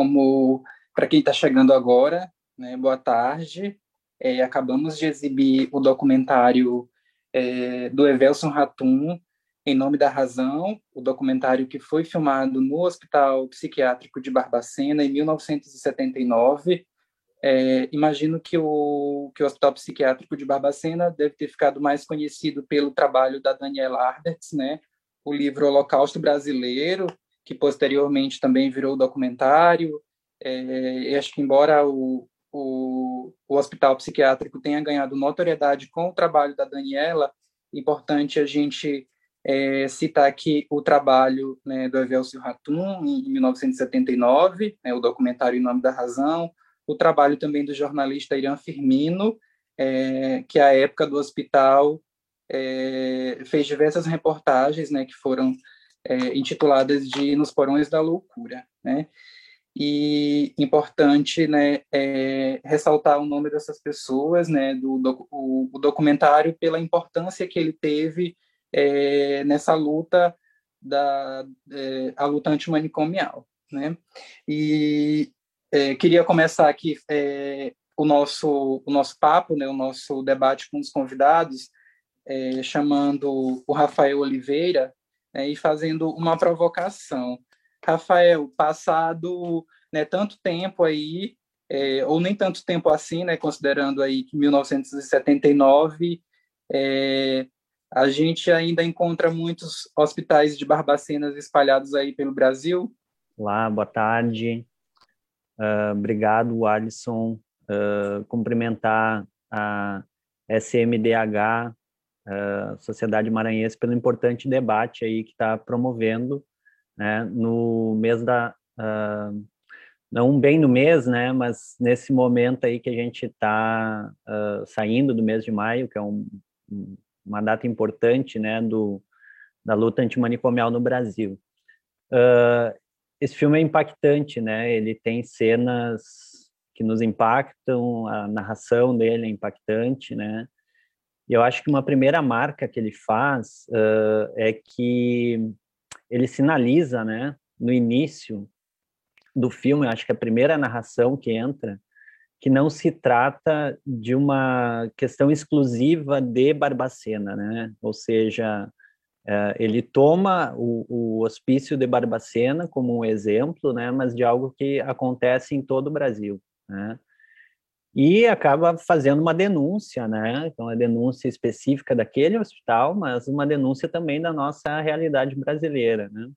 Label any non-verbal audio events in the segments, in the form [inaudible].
como para quem está chegando agora, né, boa tarde. É, acabamos de exibir o documentário é, do Evelson Ratum, Em Nome da Razão, o documentário que foi filmado no Hospital Psiquiátrico de Barbacena em 1979. É, imagino que o, que o Hospital Psiquiátrico de Barbacena deve ter ficado mais conhecido pelo trabalho da Daniela Arberts, né? o livro Holocausto Brasileiro, que posteriormente também virou documentário. É, acho que, embora o, o, o, hospital psiquiátrico tenha ganhado notoriedade com o trabalho da Daniela, importante a gente é, citar aqui o trabalho né, do Evelcio Ratum, em 1979, né, o documentário Em Nome da Razão, o trabalho também do jornalista Irã Firmino, é, que à época do hospital é, fez diversas reportagens né, que foram é, intituladas de Nos Porões da Loucura. Né? E importante né, é, ressaltar o nome dessas pessoas, né, do, do o, o, documentário, pela importância que ele teve é, nessa luta, da, é, a luta antimanicomial. Né? E é, queria começar aqui é, o nosso, o nosso papo, né, o nosso debate com os convidados, é, chamando o Rafael Oliveira né, e fazendo uma provocação. Rafael, passado né, tanto tempo aí, é, ou nem tanto tempo assim, né, considerando aí que 1979 é, a gente ainda encontra muitos hospitais de Barbacenas espalhados aí pelo Brasil. Olá, boa tarde. Uh, obrigado, Alisson. Uh, cumprimentar a SMDH, uh, Sociedade Maranhense pelo importante debate aí que está promovendo, né, no mês da uh, não bem no mês, né, mas nesse momento aí que a gente está uh, saindo do mês de maio, que é um, uma data importante, né, do da luta antimanicomial no Brasil. Uh, esse filme é impactante, né? Ele tem cenas que nos impactam, a narração dele é impactante, né? E eu acho que uma primeira marca que ele faz uh, é que ele sinaliza, né, no início do filme, acho que a primeira narração que entra, que não se trata de uma questão exclusiva de Barbacena, né? Ou seja, uh, ele toma o, o, hospício de Barbacena como um exemplo, né? Mas de algo que acontece em todo o Brasil, né? E acaba fazendo uma denúncia, né? Então, a denúncia específica daquele hospital, mas uma denúncia também da nossa realidade brasileira, né?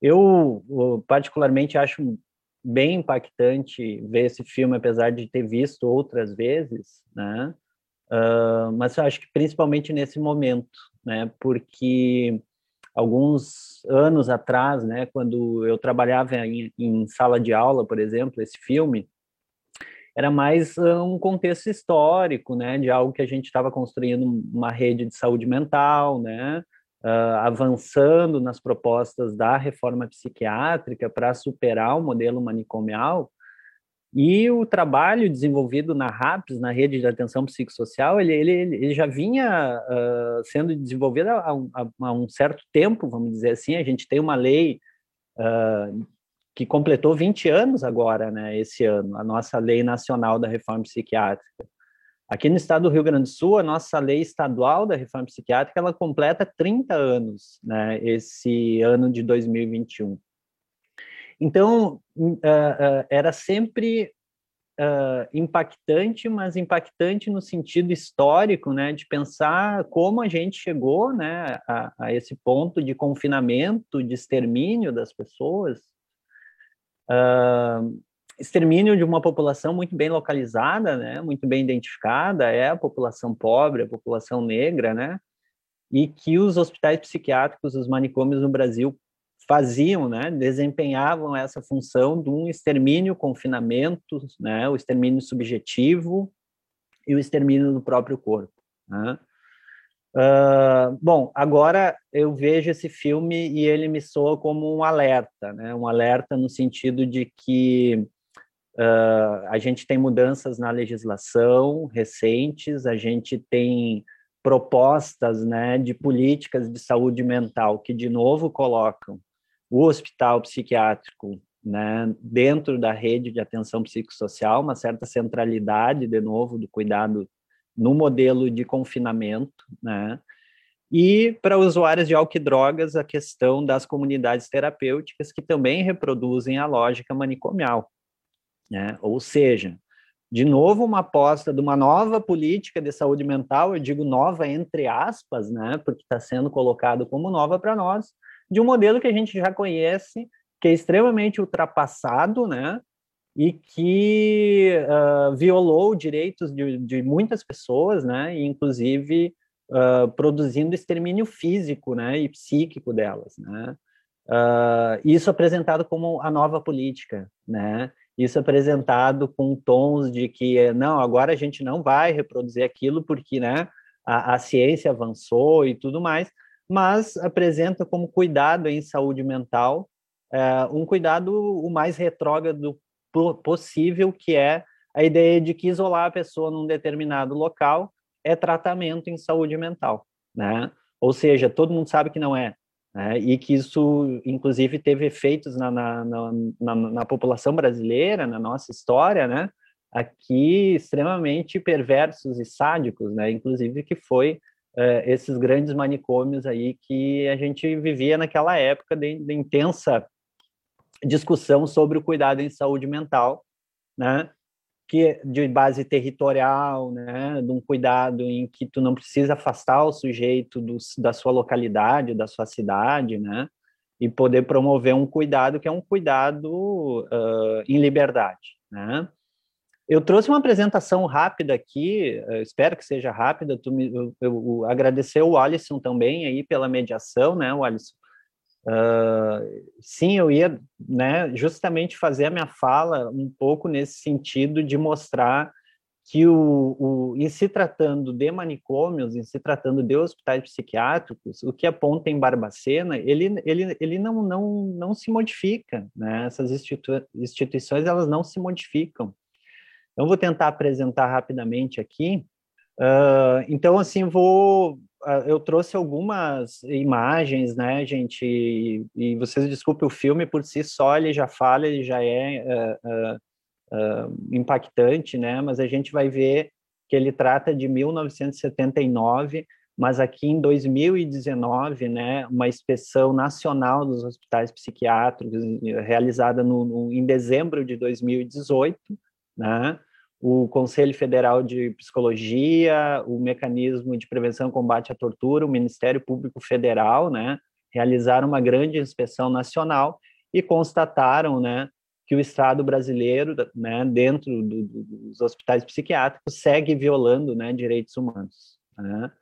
Eu, particularmente, acho bem impactante ver esse filme, apesar de ter visto outras vezes, né? Uh, mas eu acho que principalmente nesse momento, né? Porque alguns anos atrás, né, quando eu trabalhava em, em sala de aula, por exemplo, esse filme, era mais um contexto histórico, né, de algo que a gente estava construindo uma rede de saúde mental, né, uh, avançando nas propostas da reforma psiquiátrica para superar o modelo manicomial, e o trabalho desenvolvido na RAPS, na Rede de Atenção Psicossocial, ele, ele, ele já vinha uh, sendo desenvolvido há um, há um, certo tempo, vamos dizer assim. A gente tem uma lei uh, que completou 20 anos agora, né, esse ano, a nossa Lei Nacional da Reforma Psiquiátrica. Aqui no estado do Rio Grande do Sul, a nossa lei estadual da reforma psiquiátrica, ela completa 30 anos, né, esse ano de 2021. Então, uh, uh, era sempre uh, impactante, mas impactante no sentido histórico, né, de pensar como a gente chegou, né, a, a esse ponto de confinamento, de extermínio das pessoas, Uh, extermínio de uma população muito bem localizada, né, muito bem identificada, é a população pobre, a população negra, né, e que os hospitais psiquiátricos, os manicômios no Brasil faziam, né, desempenhavam essa função de um extermínio, confinamento, né, o extermínio subjetivo e o extermínio do próprio corpo. Né. Uh, bom, agora eu vejo esse filme e ele me soa como um alerta, né? Um alerta no sentido de que uh, a gente tem mudanças na legislação recentes, a gente tem propostas, né, de políticas de saúde mental que de novo colocam o hospital psiquiátrico né, dentro da rede de atenção psicossocial, uma certa centralidade, de novo, do cuidado no modelo de confinamento, né, e para usuários de álcool e drogas, a questão das comunidades terapêuticas, que também reproduzem a lógica manicomial. Né? Ou seja, de novo, uma aposta de uma nova política de saúde mental, eu digo nova entre aspas, né? porque está sendo colocado como nova para nós, de um modelo que a gente já conhece, que é extremamente ultrapassado, né? E que uh, violou direitos de, de, muitas pessoas, né? Inclusive uh, produzindo extermínio físico né, e psíquico delas. Né? Uh, isso apresentado como a nova política, né? Isso apresentado com tons de que não, agora a gente não vai reproduzir aquilo porque, né, a, a ciência avançou e tudo mais, mas apresenta como cuidado em saúde mental uh, um cuidado o mais retrógrado possível, que é a ideia de que isolar a pessoa num determinado local é tratamento em saúde mental, né? Ou seja, todo mundo sabe que não é, né? e que isso, inclusive, teve efeitos na, na, na, na, população brasileira, na nossa história, né? Aqui extremamente perversos e sádicos, né? Inclusive que foi é, esses grandes manicômios aí que a gente vivia naquela época de, de intensa discussão sobre o cuidado em saúde mental, né? que de base territorial, né, de um cuidado em que tu não precisa afastar o sujeito do, da sua localidade, da sua cidade, né, e poder promover um cuidado que é um cuidado uh, em liberdade, né. Eu trouxe uma apresentação rápida aqui, espero que seja rápida. Tu me, eu, eu agradecer o Alisson também aí pela mediação, né, o Alisson Uh, sim, eu ia né, justamente fazer a minha fala um pouco nesse sentido de mostrar que o, o, em se tratando de manicômios, em se tratando de hospitais psiquiátricos, o que aponta em Barbacena, ele, ele, ele não, não, não se modifica, né? essas institu instituições elas não se modificam. Então, vou tentar apresentar rapidamente aqui. Uh, então, assim, vou eu trouxe algumas imagens, né, gente, e, e, vocês desculpem, o filme por si só, ele já fala, ele já é uh, uh, impactante, né, mas a gente vai ver que ele trata de 1979, mas aqui em 2019, né, uma inspeção nacional dos hospitais psiquiátricos, realizada no, no em dezembro de 2018, né, o Conselho Federal de Psicologia, o Mecanismo de Prevenção e Combate à Tortura, o Ministério Público Federal, né, realizaram uma grande inspeção nacional e constataram, né, que o Estado brasileiro, né, dentro do, dos hospitais psiquiátricos, segue violando, né, direitos humanos, né,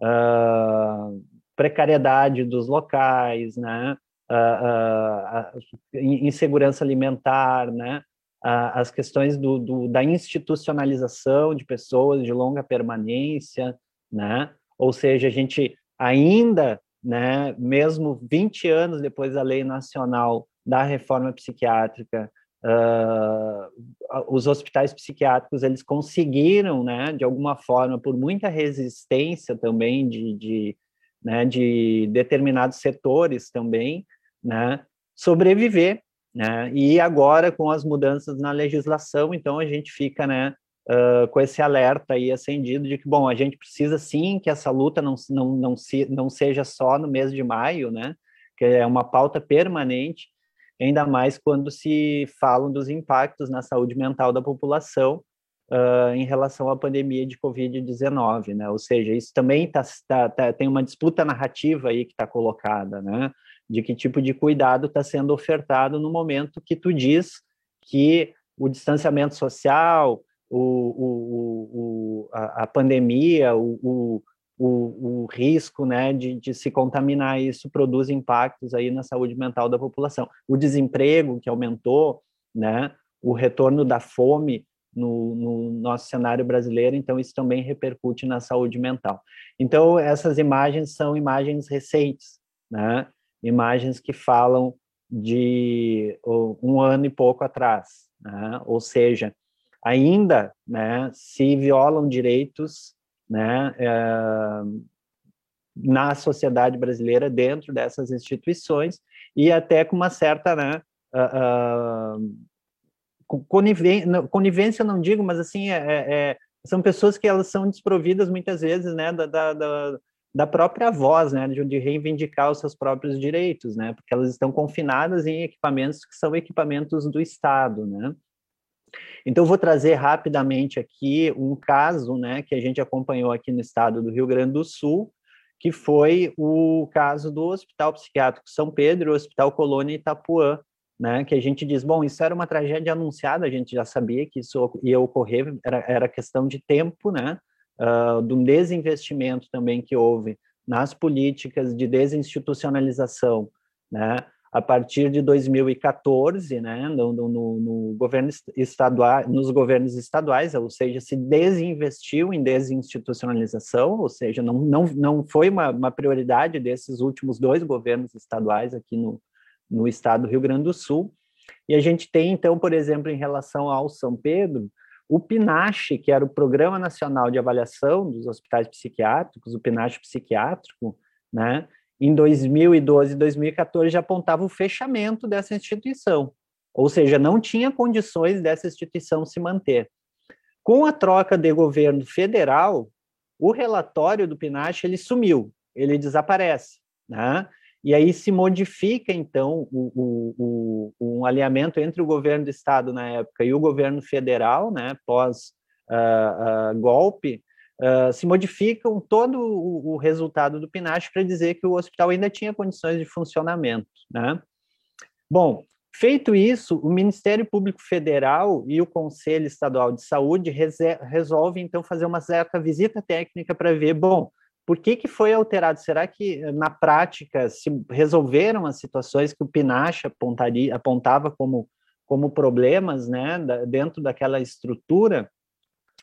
uh, precariedade dos locais, né, uh, uh, insegurança alimentar, né, as questões do, do, da institucionalização de pessoas de longa permanência, né? Ou seja, a gente ainda, né, mesmo 20 anos depois da lei nacional da reforma psiquiátrica, uh, os hospitais psiquiátricos eles conseguiram, né, de alguma forma, por muita resistência também de, de, né, de determinados setores também, né, sobreviver né? E agora, com as mudanças na legislação, então a gente fica né, uh, com esse alerta aí acendido de que, bom, a gente precisa sim que essa luta não, não, não, se, não seja só no mês de maio, né? que é uma pauta permanente, ainda mais quando se falam dos impactos na saúde mental da população uh, em relação à pandemia de Covid-19, né? Ou seja, isso também tá, tá, tá, tem uma disputa narrativa aí que está colocada, né? De que tipo de cuidado está sendo ofertado no momento que tu diz que o distanciamento social, o, o, o a, a, pandemia, o, o, risco né, de, de, se contaminar, isso produz impactos aí na saúde mental da população. O desemprego que aumentou, né, o retorno da fome no, no, nosso cenário brasileiro, então isso também repercute na saúde mental. Então, essas imagens são imagens recentes, né? Imagens que falam de um ano e pouco atrás, né? ou seja, ainda né, se violam direitos né, é, na sociedade brasileira dentro dessas instituições e até com uma certa, né, uh, uh, conivência, conivência não digo, mas assim, é, é, é, são pessoas que elas são desprovidas muitas vezes, né, da, da, da, da própria voz, né, de, reivindicar os seus próprios direitos, né, porque elas estão confinadas em equipamentos que são equipamentos do Estado, né. Então, vou trazer rapidamente aqui um caso, né, que a gente acompanhou aqui no estado do Rio Grande do Sul, que foi o caso do Hospital Psiquiátrico São Pedro, Hospital Colônia Itapuã, né, que a gente diz, bom, isso era uma tragédia anunciada, a gente já sabia que isso ia ocorrer, era, era questão de tempo, né, uh, um desinvestimento também que houve nas políticas de desinstitucionalização, né, a partir de 2014, né, no, no, no governo estadual, nos governos estaduais, ou seja, se desinvestiu em desinstitucionalização, ou seja, não, não, não foi uma, uma prioridade desses últimos dois governos estaduais aqui no, no estado do Rio Grande do Sul. E a gente tem, então, por exemplo, em relação ao São Pedro, o PNACH, que era o Programa Nacional de Avaliação dos Hospitais Psiquiátricos, o PNACH Psiquiátrico, né, em 2012 e 2014 já apontava o fechamento dessa instituição, ou seja, não tinha condições dessa instituição se manter. Com a troca de governo federal, o relatório do PNASH ele sumiu, ele desaparece, né? E aí se modifica, então, o, o, o, um alinhamento entre o governo do estado na época e o governo federal, né, pós-golpe, uh, uh, Uh, se modificam todo o, o resultado do PNASH para dizer que o hospital ainda tinha condições de funcionamento. Né? Bom, feito isso, o Ministério Público Federal e o Conselho Estadual de Saúde resolvem, então, fazer uma certa visita técnica para ver, bom, por que, que foi alterado? Será que, na prática, se resolveram as situações que o PNASH apontaria, apontava como, como problemas né, da, dentro daquela estrutura?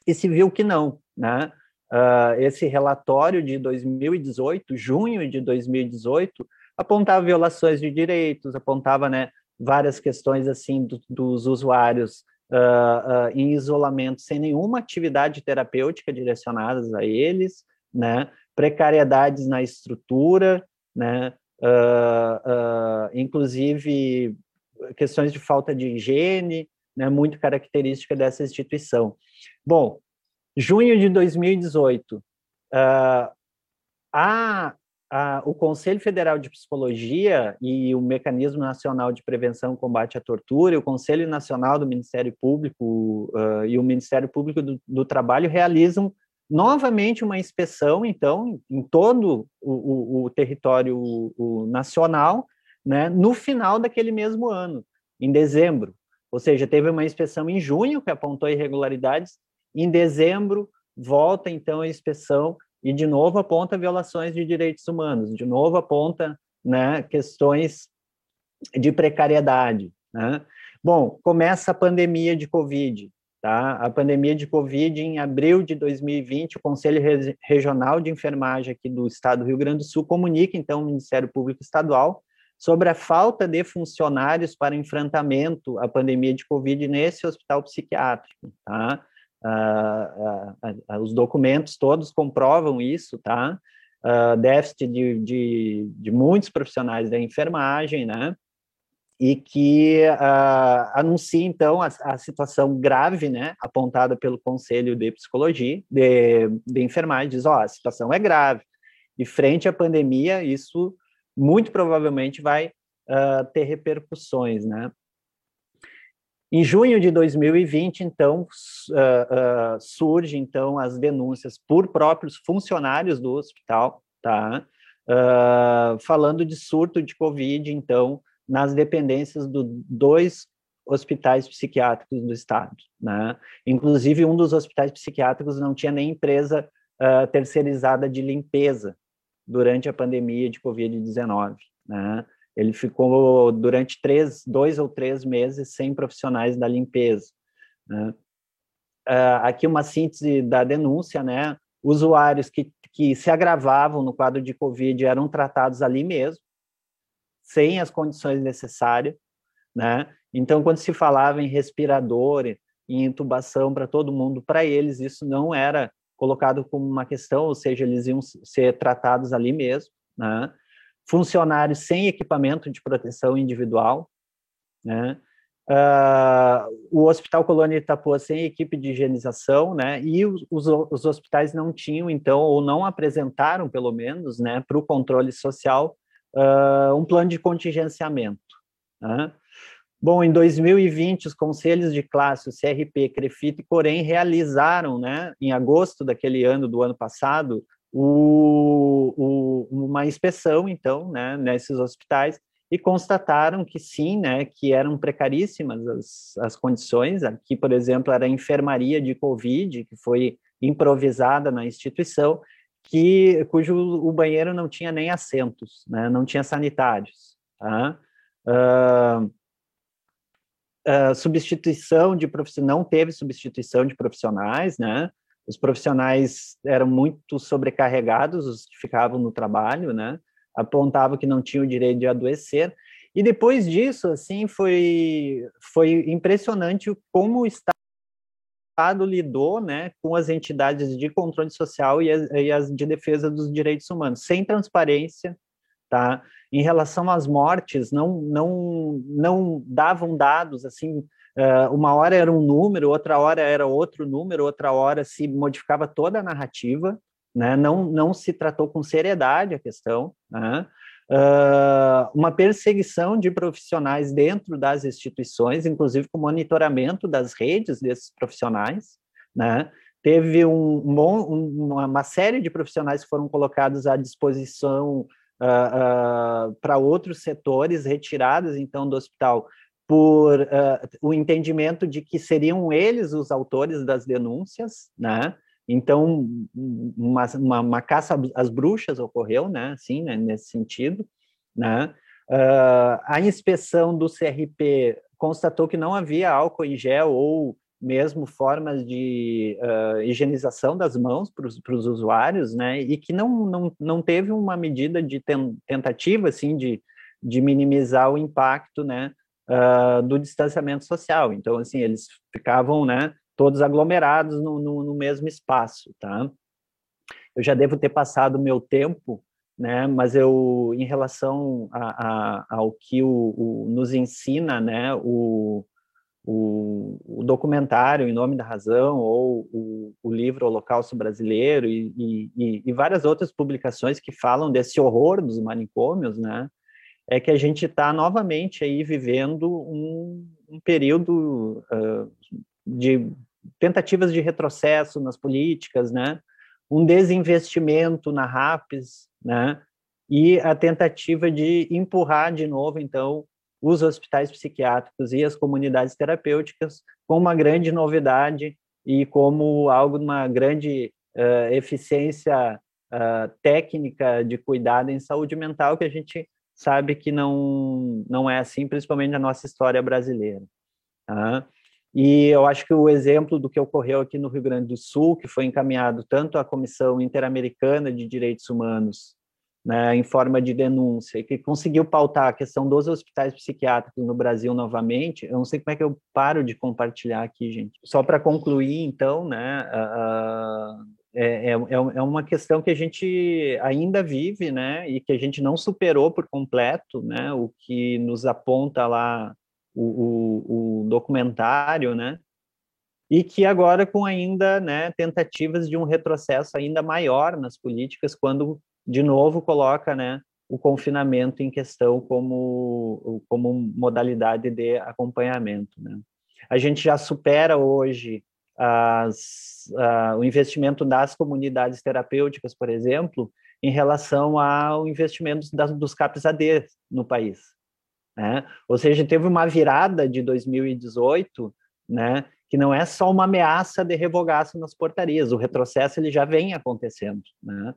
E se viu que não, né? Uh, esse relatório de 2018, junho de 2018, apontava violações de direitos, apontava né, várias questões assim do, dos usuários uh, uh, em isolamento, sem nenhuma atividade terapêutica direcionadas a eles, né, precariedades na estrutura, né, inclusive questões de falta de higiene, né, muito característica dessa instituição. Bom, Junho de 2018, uh, ah, a, o Conselho Federal de Psicologia e o Mecanismo Nacional de Prevenção e Combate à Tortura, e o Conselho Nacional do Ministério Público uh, e o Ministério Público do, do, Trabalho realizam novamente uma inspeção, então, em todo o, o, o território o, nacional, né, no final daquele mesmo ano, em dezembro. Ou seja, teve uma inspeção em junho que apontou irregularidades, em dezembro, volta então a inspeção e de novo aponta violações de direitos humanos, de novo aponta né, questões de precariedade. Né? Bom, começa a pandemia de Covid. Tá? A pandemia de Covid, em abril de 2020, o Conselho Regional de Enfermagem aqui do Estado do Rio Grande do Sul comunica, então, ao Ministério Público Estadual sobre a falta de funcionários para enfrentamento à pandemia de Covid nesse hospital psiquiátrico. Tá? os documentos todos comprovam isso, tá? Déficit de, de, de, muitos profissionais da enfermagem, né? E que uh, anuncia, então, a, a, situação grave, né? Apontada pelo Conselho de Psicologia, de, de Enfermagem, diz, ó, oh, a situação é grave. E frente à pandemia, isso muito provavelmente vai uh, ter repercussões, né? Em junho de 2020, então, uh, uh, surge então as denúncias por próprios funcionários do hospital, tá? Uh, falando de surto de Covid, então, nas dependências dos dois hospitais psiquiátricos do estado, né? Inclusive, um dos hospitais psiquiátricos não tinha nem empresa terceirizada de limpeza durante a pandemia de Covid-19, né? Ele ficou durante três, dois ou três meses sem profissionais da limpeza. Né? Uh, aqui uma síntese da denúncia, né? Usuários que, que se agravavam no quadro de Covid eram tratados ali mesmo, sem as condições necessárias, né? Então, quando se falava em respirador, em intubação para todo mundo, para eles isso não era colocado como uma questão, ou seja, eles iam ser tratados ali mesmo, né? funcionários sem equipamento de proteção individual, né? Uh, o Hospital Colônia Itapuã sem equipe de higienização, né? E os, os, os hospitais não tinham, então, ou não apresentaram, pelo menos, né, para o controle social, uh, um plano de contingenciamento. Né? Bom, em 2020, os conselhos de classe, o CRP, CREFIT e Corém realizaram, né, em agosto daquele ano, do ano passado, o, o, uma inspeção, então, né, nesses hospitais, e constataram que sim, né, que eram precaríssimas as, as condições. Aqui, por exemplo, era a enfermaria de Covid, que foi improvisada na instituição, que cujo o banheiro não tinha nem assentos, né, não tinha sanitários. Tá? Uh, uh, substituição de profissionais, não teve substituição de profissionais, né? Os profissionais eram muito sobrecarregados, os que ficavam no trabalho, né? Apontavam que não tinham o direito de adoecer. E depois disso, assim, foi, foi impressionante como o Estado lidou né, com as entidades de controle social e as, e as de defesa dos direitos humanos, sem transparência, tá? Em relação às mortes, não, não, não davam dados assim. Uh, uma hora era um número, outra hora era outro número, outra hora se modificava toda a narrativa, né? Não, não se tratou com seriedade a questão, né? Uh, uma perseguição de profissionais dentro das instituições, inclusive com monitoramento das redes desses profissionais, né? Teve um, um, uma série de profissionais que foram colocados à disposição uh, uh, para outros setores retirados então do hospital por o entendimento de que seriam eles os autores das denúncias, né? Então, uma, uma, uma caça às bruxas ocorreu, né? Assim, né? nesse sentido, né? Uh, a inspeção do CRP constatou que não havia álcool em gel ou mesmo formas de uh, higienização das mãos para os usuários, né, e que não, não, não teve uma medida de ten, tentativa, assim, de, de minimizar o impacto, né, uh, do distanciamento social. Então, assim, eles ficavam, né, todos aglomerados no, no, no mesmo espaço, tá? Eu já devo ter passado o meu tempo, né, mas eu, em relação a, a, ao que o, o, nos ensina, né, o, o, o, documentário Em Nome da Razão, ou o, o livro Holocausto Brasileiro, e, e, e, várias outras publicações que falam desse horror dos manicômios, né? É que a gente está novamente aí vivendo um, um período uh, de tentativas de retrocesso nas políticas, né? Um desinvestimento na RAPS, né? E a tentativa de empurrar de novo, então, os hospitais psiquiátricos e as comunidades terapêuticas com uma grande novidade e como algo de uma grande uh, eficiência uh, técnica de cuidado em saúde mental que a gente sabe que não não é assim, principalmente na nossa história brasileira. Tá? E eu acho que o exemplo do que ocorreu aqui no Rio Grande do Sul, que foi encaminhado tanto à Comissão Interamericana de Direitos Humanos né, em forma de denúncia, e que conseguiu pautar a questão dos hospitais psiquiátricos no Brasil novamente. Eu não sei como é que eu paro de compartilhar aqui, gente. Só para concluir, então, né, uh, é, é, é uma questão que a gente ainda vive, né, e que a gente não superou por completo, né, o que nos aponta lá o, o, o documentário, né, e que agora com ainda né, tentativas de um retrocesso ainda maior nas políticas quando de novo coloca né, o confinamento em questão como, como modalidade de acompanhamento. Né. A gente já supera hoje as, uh, o investimento das comunidades terapêuticas, por exemplo, em relação ao investimento das, dos CAPS-AD no país. Né? Ou seja, teve uma virada de 2018, né, que não é só uma ameaça de revogaço nas portarias, o retrocesso ele já vem acontecendo. Né?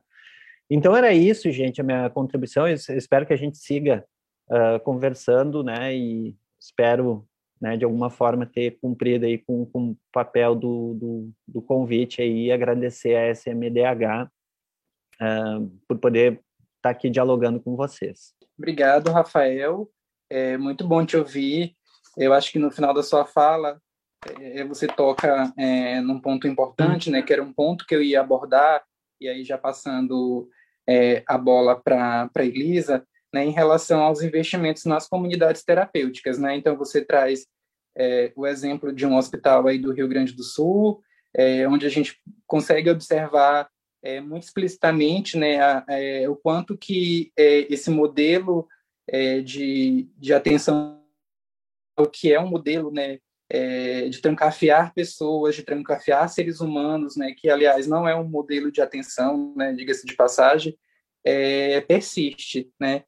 Então era isso, gente, a minha contribuição. Eu espero que a gente siga uh, conversando, né? E espero, né, de alguma forma ter cumprido aí com, o papel do, do, do, convite aí, agradecer a SMDH uh, por poder estar tá aqui dialogando com vocês. Obrigado, Rafael. É muito bom te ouvir. Eu acho que no final da sua fala é, você toca é, num ponto importante, né? Que era um ponto que eu ia abordar e aí já passando é, a bola para a Elisa, né, em relação aos investimentos nas comunidades terapêuticas. Né? Então, você traz é, o exemplo de um hospital aí do Rio Grande do Sul, é, onde a gente consegue observar é, muito explicitamente né, a, é, o quanto que esse modelo é, de, de atenção, que é um modelo né, de trancafiar pessoas, de trancafiar seres humanos, né, que, aliás, não é um modelo de atenção, né, diga-se de passagem, persiste. Né?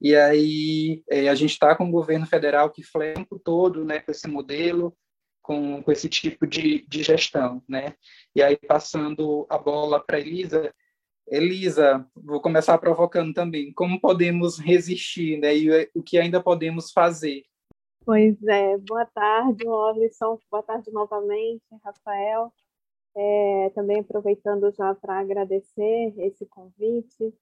E aí a gente está com o governo federal que flempo todo né, com esse modelo, com, com esse tipo de, de gestão, né? E aí, passando a bola para Elisa, Elisa, vou começar provocando também, como podemos resistir, né? E o que ainda podemos fazer? Pois é, boa tarde, Orlisson, boa tarde novamente, Rafael. É, também aproveitando já para agradecer esse convite,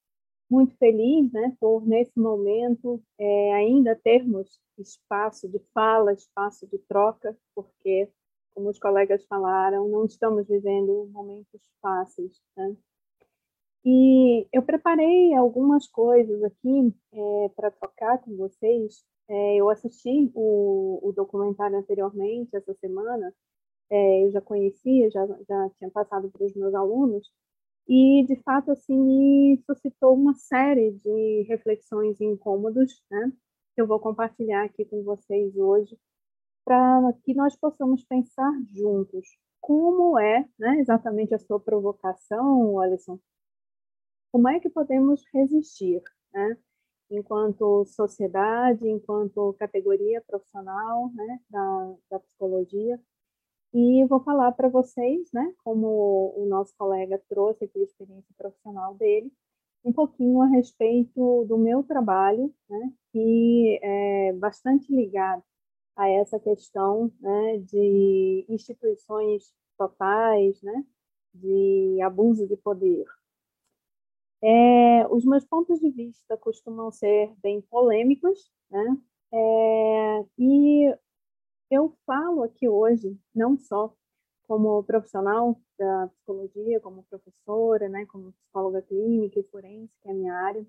muito feliz né, por, nesse momento, é, ainda termos espaço de fala, espaço de troca, porque, como os colegas falaram, não estamos vivendo momentos fáceis. Né? E eu preparei algumas coisas aqui é, para trocar com vocês. É, eu assisti o, o, documentário anteriormente, essa semana, é, eu já conhecia, já, já tinha passado para os meus alunos, e de fato assim me suscitou uma série de reflexões e incômodos, né? Que eu vou compartilhar aqui com vocês hoje, para que nós possamos pensar juntos como é, né, exatamente a sua provocação, Alisson, como é que podemos resistir, né? Enquanto sociedade, enquanto categoria profissional, né, da, da psicologia, e vou falar para vocês, né, como o nosso colega trouxe aqui a experiência profissional dele, um pouquinho a respeito do meu trabalho, né, que é bastante ligado a essa questão né, de instituições totais, né, de abuso de poder. É, os meus pontos de vista costumam ser bem polêmicos, né, é, e eu falo aqui hoje, não só como profissional da psicologia, como professora, né, como psicóloga clínica e forense, que é a minha área,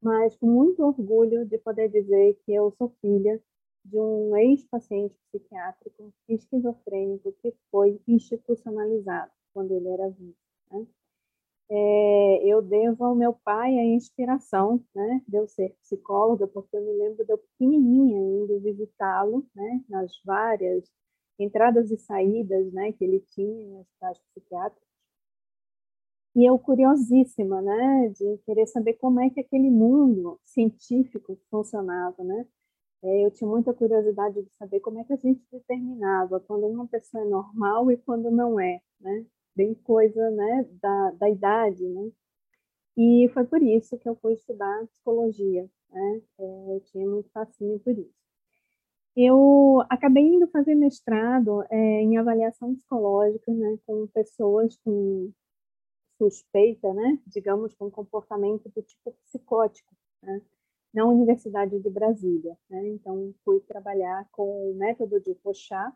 mas com muito orgulho de poder dizer que eu sou filha de um ex-paciente psiquiátrico esquizofrênico que foi institucionalizado quando ele era vivo. É, eu devo ao meu pai a inspiração, né, de eu ser psicóloga, porque eu me lembro de eu pequenininha indo visitá-lo, né, nas várias entradas e saídas, né, que ele tinha nas cidades psiquiátricas. E eu curiosíssima, né, de querer saber como é que aquele mundo científico funcionava, né? É, eu tinha muita curiosidade de saber como é que a gente determinava quando uma pessoa é normal e quando não é, né? Bem coisa né, da, da idade, né? E foi por isso que eu fui estudar psicologia, né? É, eu tinha muito fascínio por isso. Eu acabei indo fazer mestrado é, em avaliação psicológica, né, com pessoas com suspeita, né, digamos, com comportamento do tipo psicótico, né, na Universidade de Brasília. Né? Então, fui trabalhar com o método de Rochat,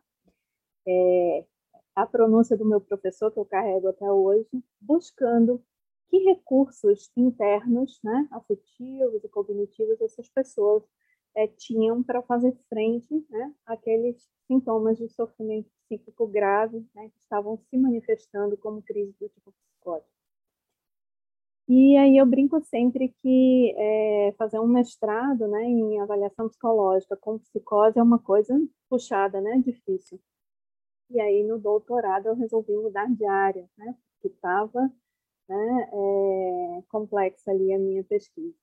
é, a pronúncia do meu professor, que eu carrego até hoje, buscando que recursos internos, né, afetivos e cognitivos essas pessoas é, tinham para fazer frente né, àqueles sintomas de sofrimento psíquico grave né, que estavam se manifestando como crise do tipo psicótico. E aí eu brinco sempre que é, fazer um mestrado né, em avaliação psicológica com psicose é uma coisa puxada, né, difícil. E aí, no doutorado, eu resolvi mudar de área, né? Porque estava né, é, complexa ali a minha pesquisa.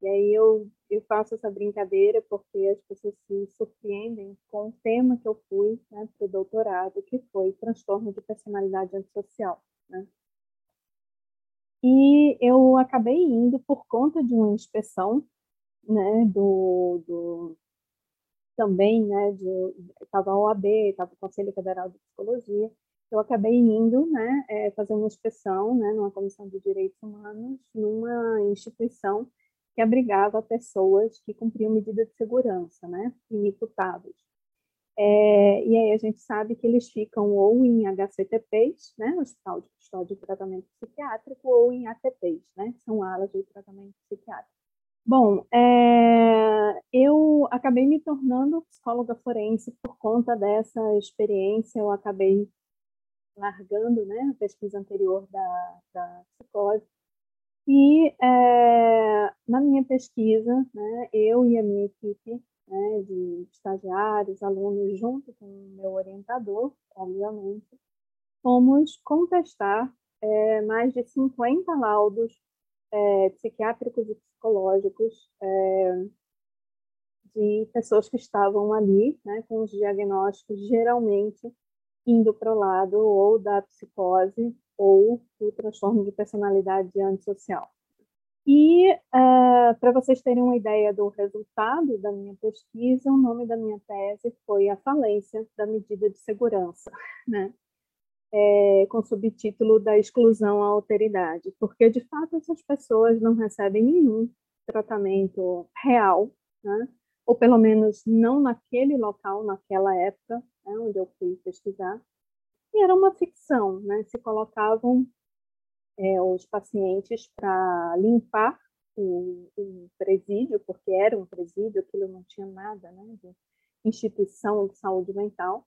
E aí eu, eu faço essa brincadeira porque as pessoas se surpreendem com o tema que eu fui né, para o doutorado, que foi transtorno de personalidade antissocial. Né? E eu acabei indo por conta de uma inspeção né, do, do, também, né, estava a OAB, estava o Conselho Federal de Psicologia, eu acabei indo, né, é, fazer uma inspeção, né, numa comissão de direitos humanos, numa instituição que abrigava pessoas que cumpriam medida de segurança, né, inimputáveis. É, e aí a gente sabe que eles ficam ou em HCTPs, né, Hospital de Custódia de Tratamento Psiquiátrico, ou em ATPs, né, são alas de tratamento psiquiátrico. Bom, é, eu acabei me tornando psicóloga forense por conta dessa experiência. Eu acabei largando né, a pesquisa anterior da, da psicose. E é, na minha pesquisa, né, eu e a minha equipe né, de estagiários, alunos, junto com o meu orientador, obviamente, fomos contestar é, mais de 50 laudos é, psiquiátricos e psicológicos é, de pessoas que estavam ali, né, com os diagnósticos geralmente indo para o lado ou da psicose ou do transtorno de personalidade antissocial. E, uh, para vocês terem uma ideia do resultado da minha pesquisa, o nome da minha tese foi A Falência da Medida de Segurança, [laughs] né? É, com subtítulo da exclusão à alteridade, porque, de fato, essas pessoas não recebem nenhum tratamento real, né? ou pelo menos não naquele local, naquela época, né, onde eu fui pesquisar, e era uma ficção, né? se colocavam é, os pacientes para limpar o, o, presídio, porque era um presídio, aquilo não tinha nada né, de instituição de saúde mental.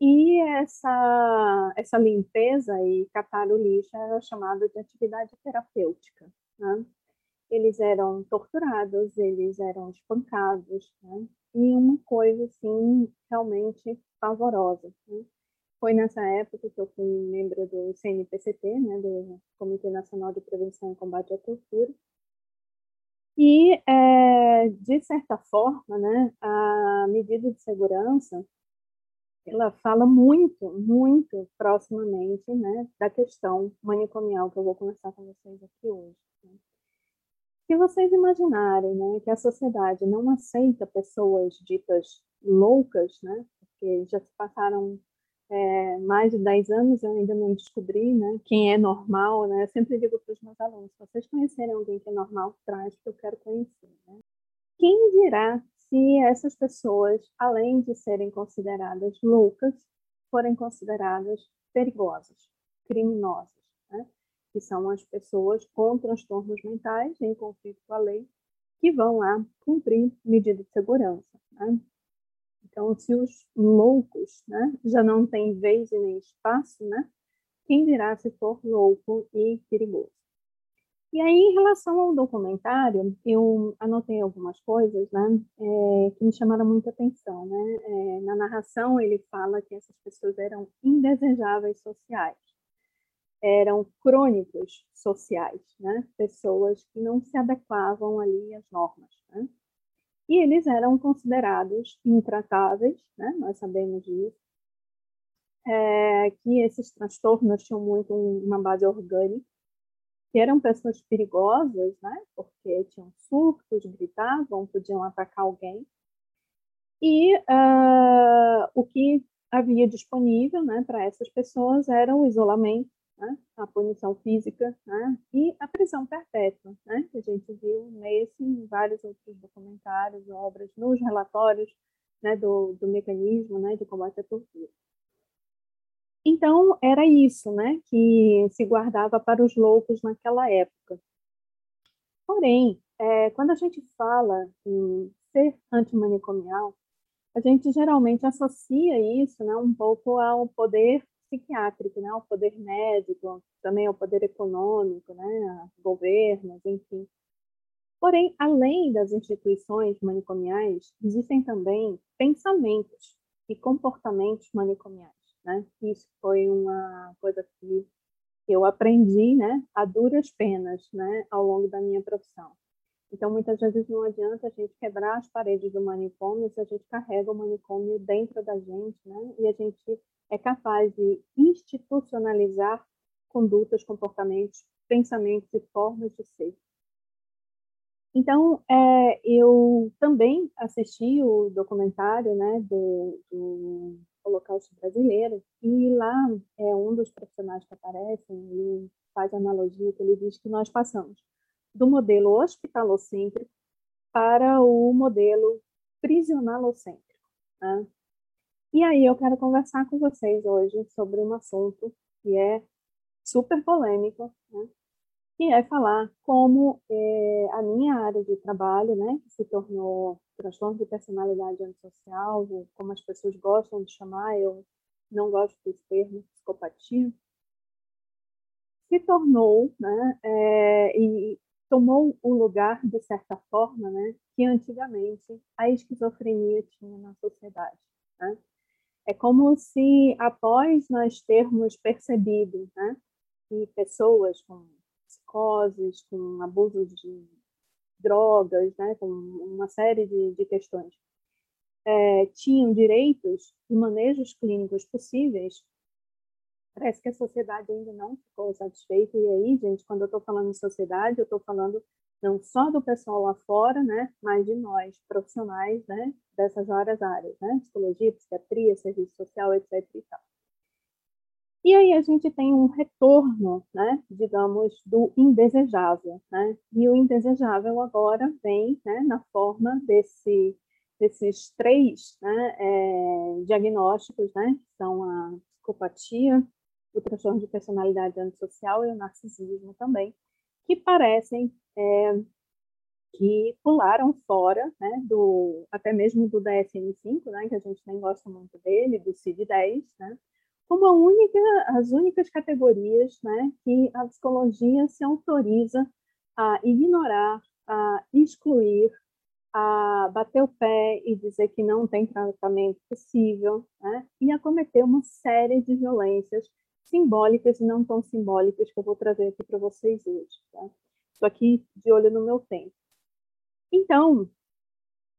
E essa, essa limpeza e catar o lixo era chamada de atividade terapêutica. Né? Eles eram torturados, eles eram espancados, né? e uma coisa assim realmente pavorosa. Né? Foi nessa época que eu fui membro do CNPCT, né, do Comitê Nacional de Prevenção e Combate à Tortura. E, é, de certa forma, né, a medida de segurança ela fala muito, muito proximamente né, da questão manicomial que eu vou conversar com vocês aqui hoje. Né. Se vocês imaginarem né, que a sociedade não aceita pessoas ditas loucas, né, porque já se passaram é, mais de 10 anos, eu ainda não descobri né, quem é normal. Né? Eu sempre digo para os meus alunos: se vocês conhecerem alguém que é normal, traz, que eu quero conhecer. Né? Quem dirá se essas pessoas, além de serem consideradas loucas, forem consideradas perigosas, criminosas, né? que são as pessoas com transtornos mentais em conflito com a lei, que vão lá cumprir medida de segurança. Né? Então, se os loucos né, já não têm vez e nem espaço, né, quem dirá se for louco e perigoso? E aí, em relação ao documentário, eu anotei algumas coisas né, é, que me chamaram muita atenção. Né? É, na narração, ele fala que essas pessoas eram indesejáveis sociais, eram crônicos sociais, né? pessoas que não se adequavam ali às normas. Né? e eles eram considerados intratáveis, né? nós sabemos disso, é, que esses transtornos tinham muito uma base orgânica, que eram pessoas perigosas, né? porque tinham surtos, gritavam, podiam atacar alguém, e uh, o que havia disponível né, para essas pessoas era o isolamento, né, a punição física né, e a prisão perpétua, né, que a gente viu nesse em vários outros documentários, obras, nos relatórios né, do, do mecanismo né, de combate à tortura. Então, era isso né, que se guardava para os loucos naquela época. Porém, é, quando a gente fala em ser antimanicomial, a gente geralmente associa isso né, um pouco ao poder psiquiátrico, né, ao poder médico, também ao poder econômico, né, governos, enfim. Porém, além das instituições manicomiais, existem também pensamentos e comportamentos manicomiais. Né? Isso foi uma coisa que eu aprendi né, a duras penas né, ao longo da minha profissão. Então, muitas vezes não adianta a gente quebrar as paredes do manicômio se a gente carrega o manicômio dentro da gente, né? E a gente é capaz de institucionalizar condutas, comportamentos, pensamentos e formas de ser. Então, é, eu também assisti o documentário né, do, do Holocausto Brasileiro, e lá é um dos profissionais que aparecem, ele faz analogia que ele diz que nós passamos do modelo hospitalocêntrico para o modelo prisionalocêntrico. Né? E aí eu quero conversar com vocês hoje sobre um assunto que é super polêmico, né? que é falar como é, a minha área de trabalho, né, que se tornou transtorno de personalidade antissocial, como as pessoas gostam de chamar, eu não gosto desse termo, psicopatia, se tornou, né, é, e tomou o lugar, de certa forma, né, que antigamente a esquizofrenia tinha na sociedade. Né? É como se, após nós termos percebido né, que pessoas com psicoses, com abusos de drogas, né, com uma série de, de questões, é, tinham direitos e manejos clínicos possíveis, parece que a sociedade ainda não ficou satisfeita. E aí, gente, quando eu estou falando em sociedade, eu estou falando não só do pessoal lá fora, né, mas de nós, profissionais, né, dessas várias áreas, né, psicologia, psiquiatria, serviço social, etc. E, tal. E aí a gente tem um retorno, né, digamos, do indesejável, né, e o indesejável agora vem, né, na forma desse desses três né, é, diagnósticos, né, que são a psicopatia, o transtorno de personalidade antissocial e o narcisismo também, que parecem é, que pularam fora, né, do, até mesmo do DSM-5, né, que a gente nem gosta muito dele, do CID-10, né, como única, as únicas categorias né, que a psicologia se autoriza a ignorar, a excluir, a bater o pé e dizer que não tem tratamento possível, né, e a cometer uma série de violências simbólicas e não tão simbólicas que eu vou trazer aqui para vocês hoje. Tá? Estou aqui de olho no meu tempo. Então,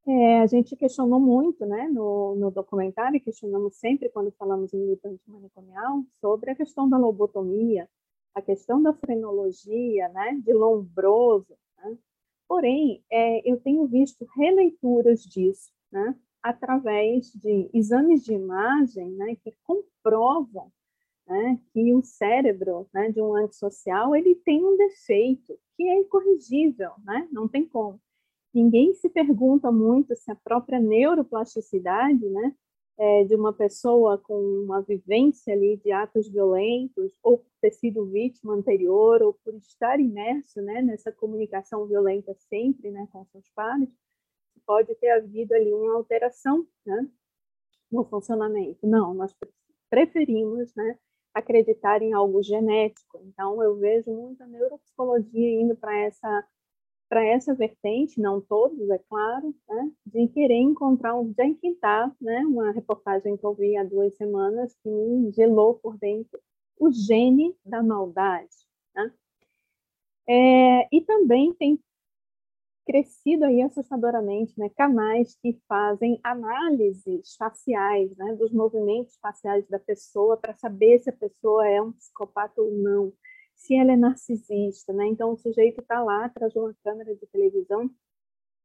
é, a gente questionou muito né, no, no documentário, questionamos sempre quando falamos em militante manicomial, sobre a questão da lobotomia, a questão da frenologia, né, de Lombroso. Né? Porém, é, eu tenho visto releituras disso, né, através de exames de imagem né, que comprovam né, que o cérebro né, de um antissocial ele tem um defeito que é incorrigível, né? não tem como. Ninguém se pergunta muito se a própria neuroplasticidade né, é, de uma pessoa com uma vivência ali de atos violentos, ou por ter sido vítima anterior, ou por estar imerso né, nessa comunicação violenta sempre né, com seus pares, pode ter havido ali uma alteração né, no funcionamento. Não, nós preferimos né, acreditar em algo genético. Então, eu vejo muita neuropsicologia indo para essa para essa vertente, não todos, é claro, né, de querer encontrar um Jenkintar, né, uma reportagem que eu vi há duas semanas que me gelou por dentro, o gene da maldade. Né? É, e também tem crescido aí assustadoramente, né, canais que fazem análises faciais, né, dos movimentos faciais da pessoa para saber se a pessoa é um psicopata ou não, se ela é narcisista, né? Então o sujeito está lá de uma câmera de televisão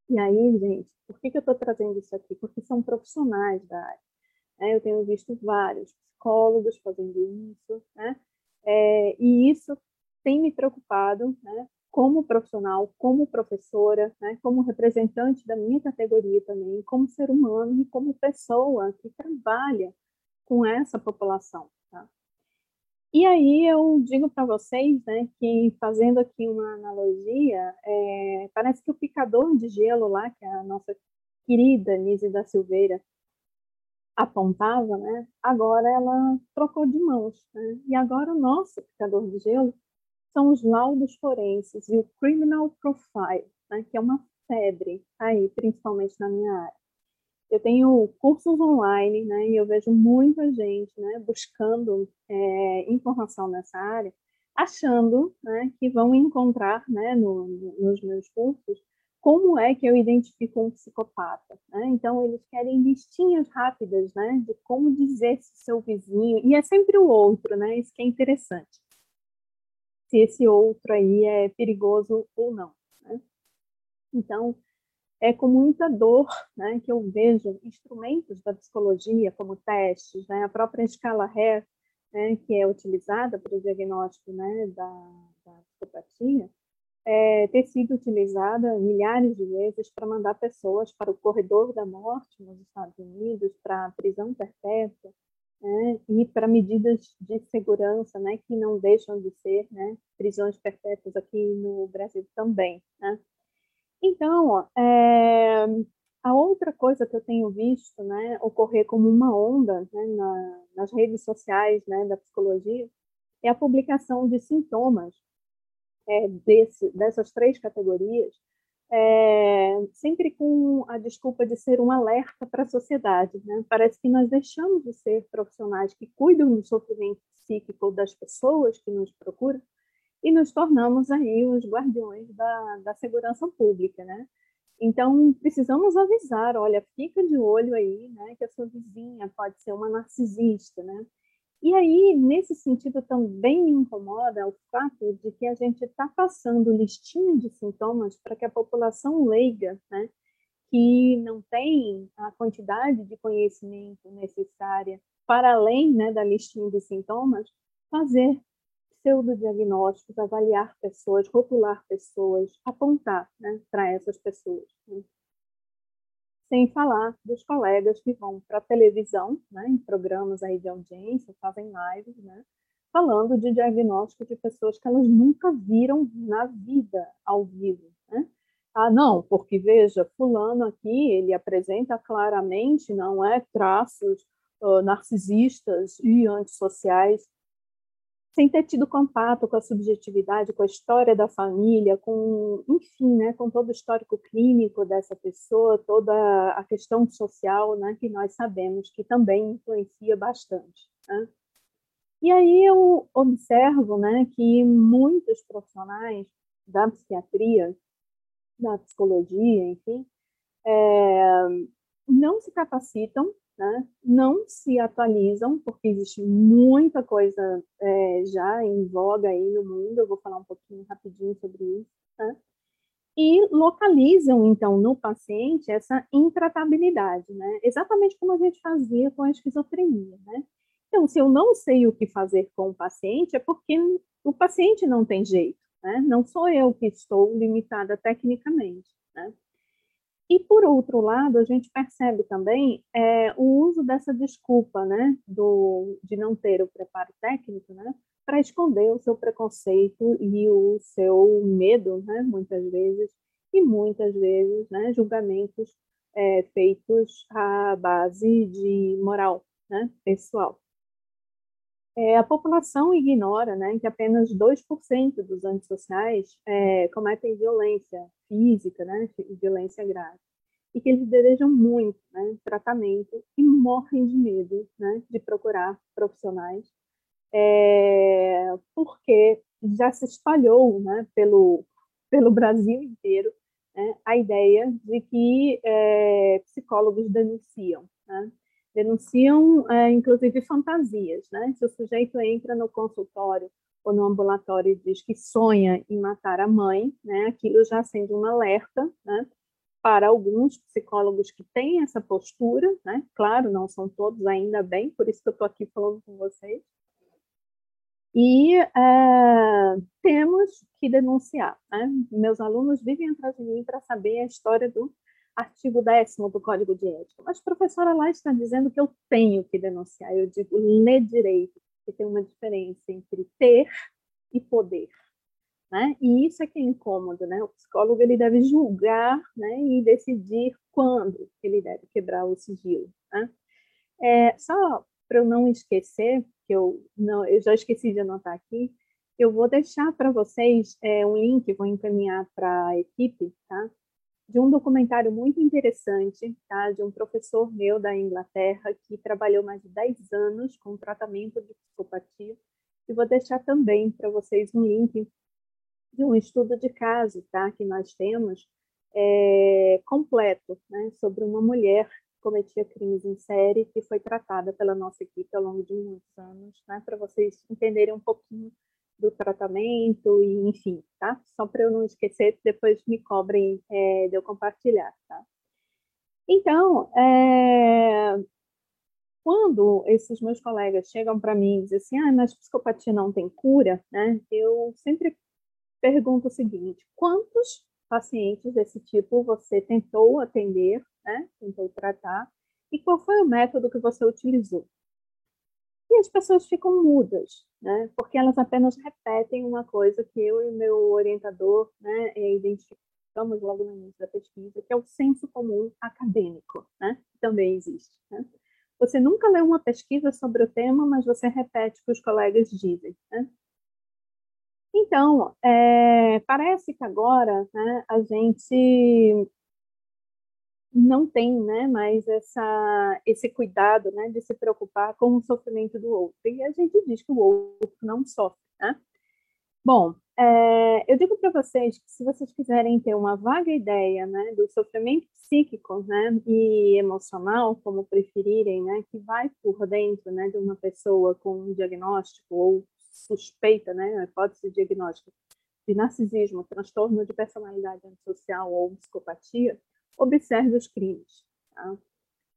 e aí, gente, por que, que eu estou trazendo isso aqui? Porque são profissionais da área. Né? Eu tenho visto vários psicólogos fazendo isso, né? É, e isso tem me preocupado, né? como profissional, como professora, né, como representante da minha categoria também, como ser humano e como pessoa que trabalha com essa população. E aí eu digo para vocês né, que, fazendo aqui uma analogia, é, parece que o picador de gelo lá, que a nossa querida Nise da Silveira apontava, né, agora ela trocou de mãos. Né, e agora o nosso picador de gelo são os laudos forenses e o criminal profile, né, que é uma febre aí, principalmente na minha área. Eu tenho cursos online, né, e eu vejo muita gente, né, buscando é, informação nessa área, achando, né, que vão encontrar, né, no, nos meus cursos, como é que eu identifico um psicopata. Né? Então, eles querem listinhas rápidas, né, de como dizer se seu vizinho, e é sempre o outro, né, isso que é interessante se esse outro aí é perigoso ou não. Né? Então, é com muita dor né, que eu vejo instrumentos da psicologia, como testes, né, a própria escala Hare, né, que é utilizada para o diagnóstico né, da, da psicopatia, é, ter sido utilizada milhares de vezes para mandar pessoas para o corredor da morte nos Estados Unidos, para a prisão perpétua, né, e para medidas de segurança, né, que não deixam de ser, né, prisões perpétuas aqui no Brasil também, né. Então, é, a outra coisa que eu tenho visto, né, ocorrer como uma onda né, na, nas redes sociais, né, da psicologia, é a publicação de sintomas é, desse, dessas três categorias é, sempre com a desculpa de ser um alerta para a sociedade. Né? Parece que nós deixamos de ser profissionais que cuidam do sofrimento psíquico das pessoas que nos procuram e nos tornamos aí os guardiões da, da segurança pública, né? Então, precisamos avisar, olha, fica de olho aí, né, que a sua vizinha pode ser uma narcisista, né? E aí, nesse sentido, também me incomoda o fato de que a gente está passando listinha de sintomas para que a população leiga, né, que não tem a quantidade de conhecimento necessária para além né, da listinha de sintomas, fazer pseudodiagnósticos, avaliar pessoas, rotular pessoas, apontar né, para essas pessoas. Né? sem falar dos colegas que vão para a televisão, né, em programas aí de audiência, fazem lives, né, falando de diagnóstico de pessoas que elas nunca viram na vida ao vivo. Né? Ah, não, porque veja, fulano aqui, ele apresenta claramente, não é, traços uh, narcisistas e antissociais, sem ter tido contato com a subjetividade, com a história da família, com, enfim, né, com todo o histórico clínico dessa pessoa, toda a questão social, né, que nós sabemos que também influencia bastante. Né? E aí eu observo, né, que muitos profissionais da psiquiatria, da psicologia, enfim, é, não se capacitam né, não se atualizam, porque existe muita coisa é, já em voga aí no mundo, eu vou falar um pouquinho rapidinho sobre isso, né, e localizam, então, no paciente essa intratabilidade, né, exatamente como a gente fazia com a esquizofrenia, né. Então, se eu não sei o que fazer com o paciente, é porque o paciente não tem jeito, né, não sou eu que estou limitada tecnicamente, né. E, por outro lado, a gente percebe também é, o uso dessa desculpa, né, do, de não ter o preparo técnico, né, para esconder o seu preconceito e o seu medo, né, muitas vezes, e muitas vezes, né, julgamentos é, feitos à base de moral, né, pessoal. É, a população ignora né, que apenas 2% dos antissociais é, cometem violência física, né, violência grave, e que eles desejam muito né, tratamento e morrem de medo né, de procurar profissionais, é, porque já se espalhou né, pelo, pelo Brasil inteiro né, a ideia de que é, psicólogos denunciam. Né, denunciam, é, inclusive, fantasias. Né? Se o sujeito entra no consultório ou no ambulatório diz que sonha em matar a mãe, né, aquilo já acende um alerta né, para alguns psicólogos que têm essa postura, né? Claro, não são todos ainda bem, por isso que eu estou aqui falando com vocês. E é, temos que denunciar. Né? Meus alunos vivem atrás de mim para saber a história do artigo 10 do Código de Ética. Mas, professora, lá está dizendo que eu tenho que denunciar. Eu digo, lê direito, tem uma diferença entre ter e poder. Né? E isso é que é incômodo, né? O psicólogo ele deve julgar, né, e decidir quando ele deve quebrar o sigilo. Né? É, só para eu não esquecer, que eu não, eu já esqueci de anotar aqui, eu vou deixar para vocês é, um link, vou encaminhar para a equipe, tá? De um documentário muito interessante, tá? De um professor meu da Inglaterra que trabalhou mais de 10 anos com tratamento de psicopatia. E vou deixar também para vocês um link de um estudo de caso tá, que nós temos é, completo né, sobre uma mulher que cometia crimes em série que foi tratada pela nossa equipe ao longo de muitos anos, né, para vocês entenderem um pouquinho do tratamento e enfim, tá? Só para eu não esquecer, depois me cobrem é, de eu compartilhar, tá? Então, é, quando esses meus colegas chegam para mim e dizem assim, ah, mas psicopatia não tem cura, né? Eu sempre pergunta o seguinte: quantos pacientes desse tipo você tentou atender, né? tentou tratar, e qual foi o método que você utilizou? E as pessoas ficam mudas, né? Porque elas apenas repetem uma coisa que eu e meu orientador, né, identificamos logo no início da pesquisa, que é o senso comum acadêmico, né? Que também existe, né? Você nunca lê uma pesquisa sobre o tema, mas você repete o que os colegas dizem, né? Então, é, parece que agora né, a gente não tem né, mais essa, esse cuidado né, de se preocupar com o sofrimento do outro. E a gente diz que o outro não sofre. Né? Bom, é, eu digo para vocês que se vocês quiserem ter uma vaga ideia né, do sofrimento psíquico né, e emocional, como preferirem, né, que vai por dentro né, de uma pessoa com um diagnóstico ou suspeita, né, hipótese diagnóstica de narcisismo, transtorno de personalidade antissocial ou psicopatia, observe os crimes. Tá?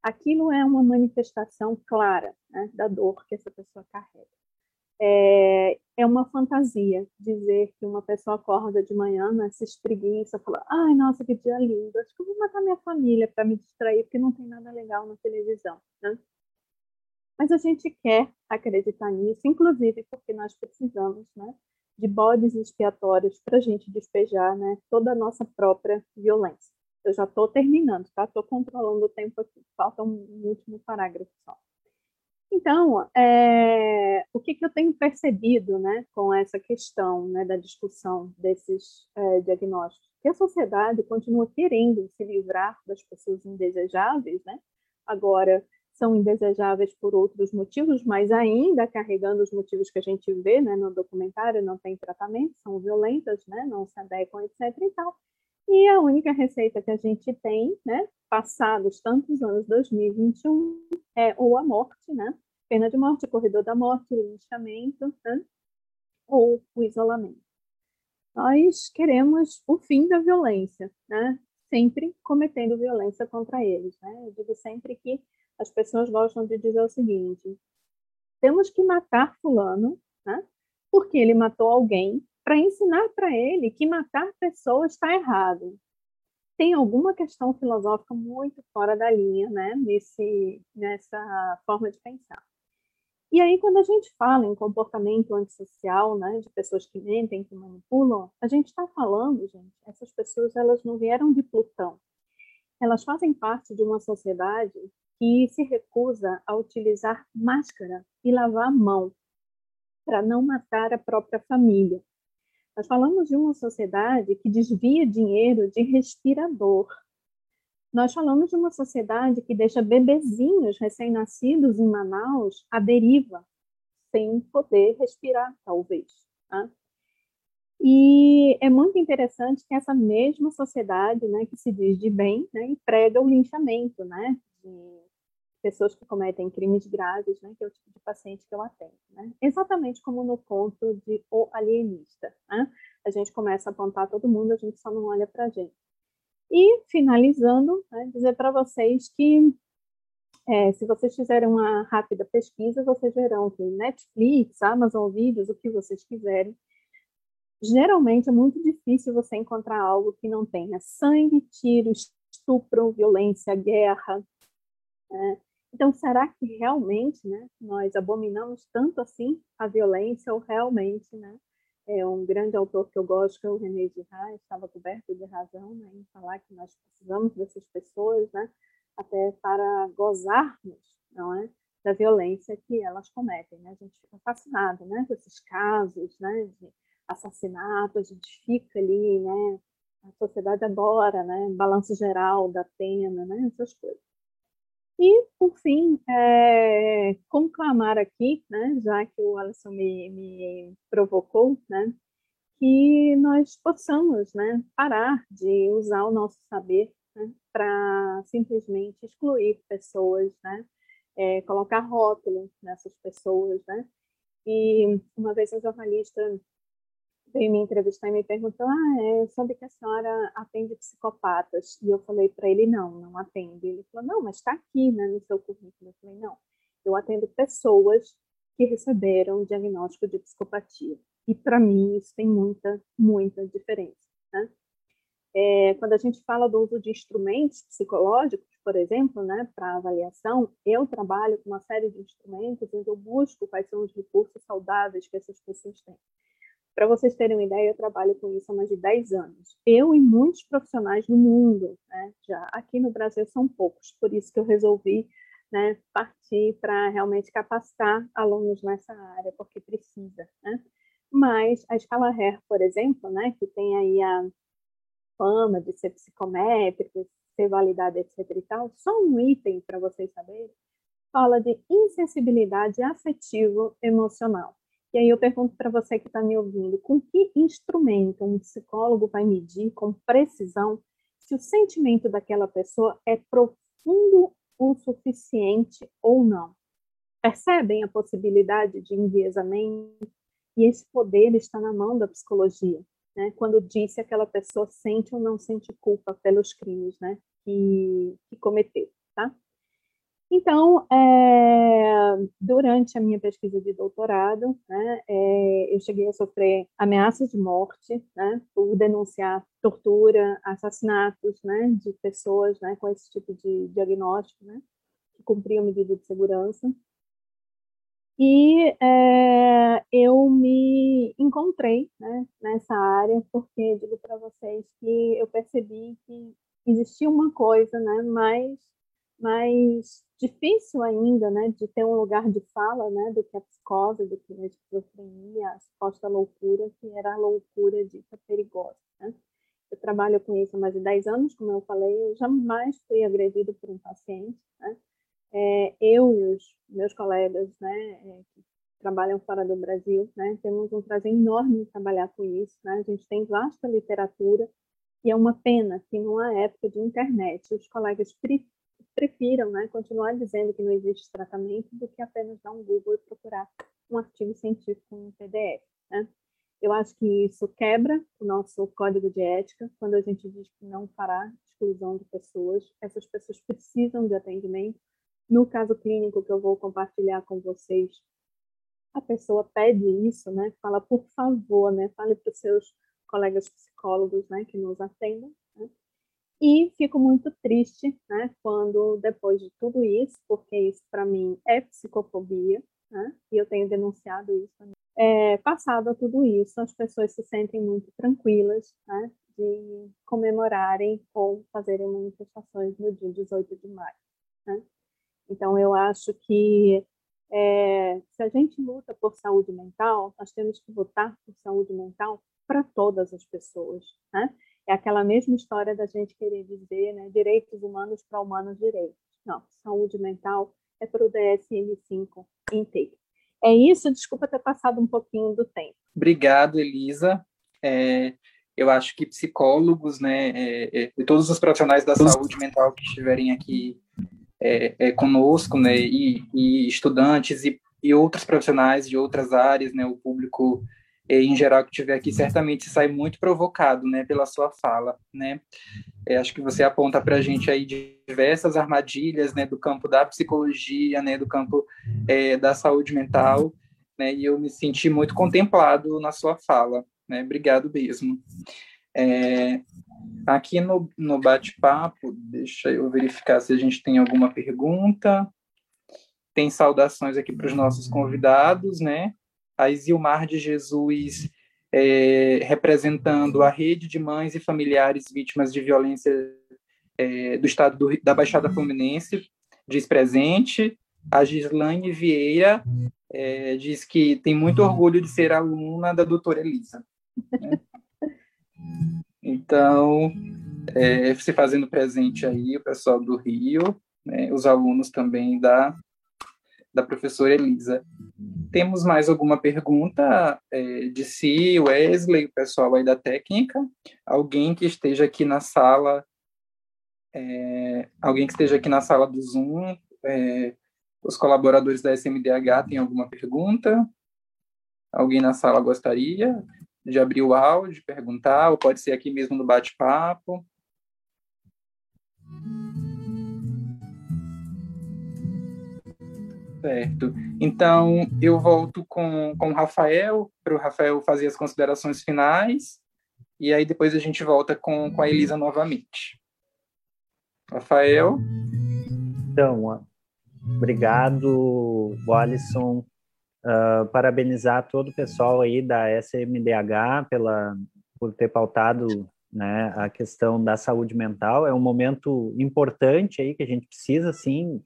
Aquilo é uma manifestação clara né, da dor que essa pessoa carrega. É, é, uma fantasia dizer que uma pessoa acorda de manhã, né, se espreguiça, fala: ai, nossa, que dia lindo, acho que eu vou matar minha família para me distrair, porque não tem nada legal na televisão. Né? Mas a gente quer acreditar nisso, inclusive porque nós precisamos né, de bodes expiatórios para a gente despejar né, toda a nossa própria violência. Eu já estou terminando, tá? Estou controlando o tempo aqui. Falta um último parágrafo só. Então, é, o que, que, eu tenho percebido né, com essa questão né, da discussão desses é, diagnósticos? Que a sociedade continua querendo se livrar das pessoas indesejáveis, né? agora são indesejáveis por outros motivos, mas ainda carregando os motivos que a gente vê né, no documentário, não tem tratamento, são violentas, né, não se adequam, etc. E tal. E a única receita que a gente tem, né, passados tantos anos, 2021, é ou a morte, né, pena de morte, corredor da morte, linchamento, né, ou o isolamento. Nós queremos o fim da violência, né, sempre cometendo violência contra eles. Né? Eu digo sempre que as pessoas gostam de dizer o seguinte: temos que matar Fulano, né? porque ele matou alguém para ensinar para ele que matar pessoas está errado. Tem alguma questão filosófica muito fora da linha, né, nesse, nessa forma de pensar. E aí, quando a gente fala em comportamento antissocial, né, de pessoas que mentem, que manipulam, a gente está falando, gente, essas pessoas elas não vieram de Plutão. Elas fazem parte de uma sociedade que se recusa a utilizar máscara e lavar a mão para não matar a própria família. Nós falamos de uma sociedade que desvia dinheiro de respirador. Nós falamos de uma sociedade que deixa bebezinhos recém-nascidos em Manaus à deriva, sem poder respirar, talvez. Tá? E é muito interessante que essa mesma sociedade, né, que se diz de bem, né, emprega o linchamento, né, de pessoas que cometem crimes graves, né, que é o tipo de paciente que eu atendo. Né? Exatamente como no ponto de O Alienista. Né? A gente começa a apontar todo mundo, a gente só não olha para a gente. E, finalizando, né, dizer para vocês que, é, se vocês fizerem uma rápida pesquisa, vocês verão que Netflix, Amazon Vídeos, o que vocês quiserem, geralmente é muito difícil você encontrar algo que não tenha sangue, tiro, estupro, violência, guerra, né? Então, será que realmente né, nós abominamos tanto assim a violência ou realmente, né, é um grande autor que eu gosto, que é o René Girard, estava coberto de razão né, em falar que nós precisamos dessas pessoas, né, até para gozarmos, não é, da violência que elas cometem. Né? A gente fica fascinado, né, com esses casos, né, de assassinato, a gente fica ali, né, a sociedade adora, né, balanço geral da pena, né, essas coisas. E, por fim, é, conclamar aqui, né, já que o Alisson me, me provocou, né, que nós possamos né, parar de usar o nosso saber né, para simplesmente excluir pessoas, né, é, colocar rótulo nessas pessoas. Né? E uma vez um jornalista veio me entrevistar e me perguntou: Ah, é, sabe que a senhora atende psicopatas? E eu falei para ele: Não, não atendo. Ele falou: Não, mas está aqui né, no seu currículo. Eu falei: Não, eu atendo pessoas que receberam diagnóstico de psicopatia. E para mim isso tem muita, muita diferença. Né? É, quando a gente fala do uso de instrumentos psicológicos, por exemplo, né, para avaliação, eu trabalho com uma série de instrumentos onde eu busco quais são os recursos saudáveis que essas pessoas têm. Para vocês terem uma ideia, eu trabalho com isso há mais de 10 anos. Eu e muitos profissionais do mundo, né, já aqui no Brasil são poucos, por isso que eu resolvi né, partir para realmente capacitar alunos nessa área, porque precisa. Né? Mas a escala HER, por exemplo, né, que tem aí a fama de ser psicométrica, ser validada, etc. e tal, só um item para vocês saberem, fala de insensibilidade afetivo-emocional. E aí eu pergunto para você que está me ouvindo, com que instrumento um psicólogo vai medir com precisão se o sentimento daquela pessoa é profundo o suficiente ou não? Percebem a possibilidade de enviesamento? E esse poder está na mão da psicologia né, quando diz se aquela pessoa sente ou não sente culpa pelos crimes né, que, que cometeu. Tá? Então, é, durante a minha pesquisa de doutorado, né, é, eu cheguei a sofrer ameaças de morte né, por denunciar tortura, assassinatos né, de pessoas né, com esse tipo de diagnóstico, né, que cumpriam medida de segurança. E é, eu me encontrei né, nessa área, porque digo para vocês que eu percebi que existia uma coisa mais, mais difícil ainda né, de ter um lugar de fala né, do que a psicose, do que a esquizofrenia, a suposta loucura, que era a loucura dita perigosa. Né? Eu trabalho com isso há mais de 10 anos, como eu falei, eu jamais fui agredido por um paciente. Né? é, eu e os meus colegas, né, é, que trabalham fora do Brasil, né, temos um prazer enorme em trabalhar com isso, né, a gente tem vasta literatura e é uma pena que numa época de internet os colegas prefiram, né, continuar dizendo que não existe tratamento do que apenas dar um Google e procurar um artigo científico em PDF, né. Eu acho que isso quebra o nosso código de ética quando a gente diz que não fará exclusão de pessoas. Essas pessoas precisam de atendimento, no caso clínico que eu vou compartilhar com vocês, a pessoa pede isso, né? Fala, por favor, né? Fale para os seus colegas psicólogos, né? Que nos atendam. Né? E fico muito triste, né? Quando depois de tudo isso, porque isso para mim é psicofobia, né? E eu tenho denunciado isso também. É, passado tudo isso, as pessoas se sentem muito tranquilas, né? De comemorarem ou fazerem manifestações no dia 18 de maio, né? Então, eu acho que é, se a gente luta por saúde mental, nós temos que lutar por saúde mental para todas as pessoas, né? É aquela mesma história da gente querer dizer, né, direitos humanos para humanos direitos. Não, saúde mental é para o DSM-5 inteiro. É isso, desculpa ter passado um pouquinho do tempo. Obrigado, Elisa. É, eu acho que psicólogos, né, é, é, e todos os profissionais da saúde mental que estiverem aqui é, é, conosco, né, e, e estudantes e, e, outros profissionais de outras áreas, né, o público em geral que estiver aqui certamente sai muito provocado, né, pela sua fala, né. É, acho que você aponta para a gente aí diversas armadilhas, né, do campo da psicologia, né, do campo é, da saúde mental, né, e eu me senti muito contemplado na sua fala, né. Obrigado mesmo. É, Aqui no, no bate-papo, deixa eu verificar se a gente tem alguma pergunta. Tem saudações aqui para os nossos convidados, né? A Isilmar de Jesus, é, representando a rede de mães e familiares vítimas de violência é, do estado do, da Baixada Fluminense, diz presente. A Gislaine Vieira é, diz que tem muito orgulho de ser aluna da doutora Elisa. Né? Então, é, se fazendo presente aí o pessoal do Rio, né, os alunos também da, da professora Elisa. Temos mais alguma pergunta é, de si, Wesley, o pessoal aí da técnica? Alguém que esteja aqui na sala, é, alguém que esteja aqui na sala do Zoom, é, os colaboradores da SMDH têm alguma pergunta? Alguém na sala gostaria? de abrir o áudio, perguntar, ou pode ser aqui mesmo no bate-papo. Certo. Então, eu volto com, com o Rafael, para o Rafael fazer as considerações finais, e aí depois a gente volta com, com a Elisa novamente. Rafael? Então, obrigado, Alisson. Uh, parabenizar todo o pessoal aí da SMDH pela, por ter pautado né, a questão da saúde mental. É um momento importante aí que a gente precisa, sim,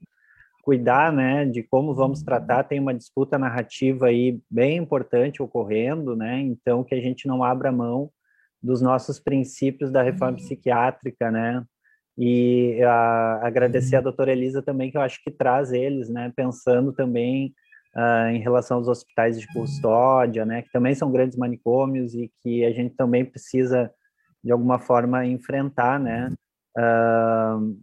cuidar né, de como vamos tratar. Tem uma disputa narrativa aí bem importante ocorrendo, né? Então, que a gente não abra mão dos nossos princípios da reforma psiquiátrica, né? E a, agradecer a doutora Elisa também, que eu acho que traz eles, né? Pensando também uh, em relação aos hospitais de custódia, né? Que também são grandes manicômios e que a gente também precisa, de alguma forma, enfrentar, né? Uh,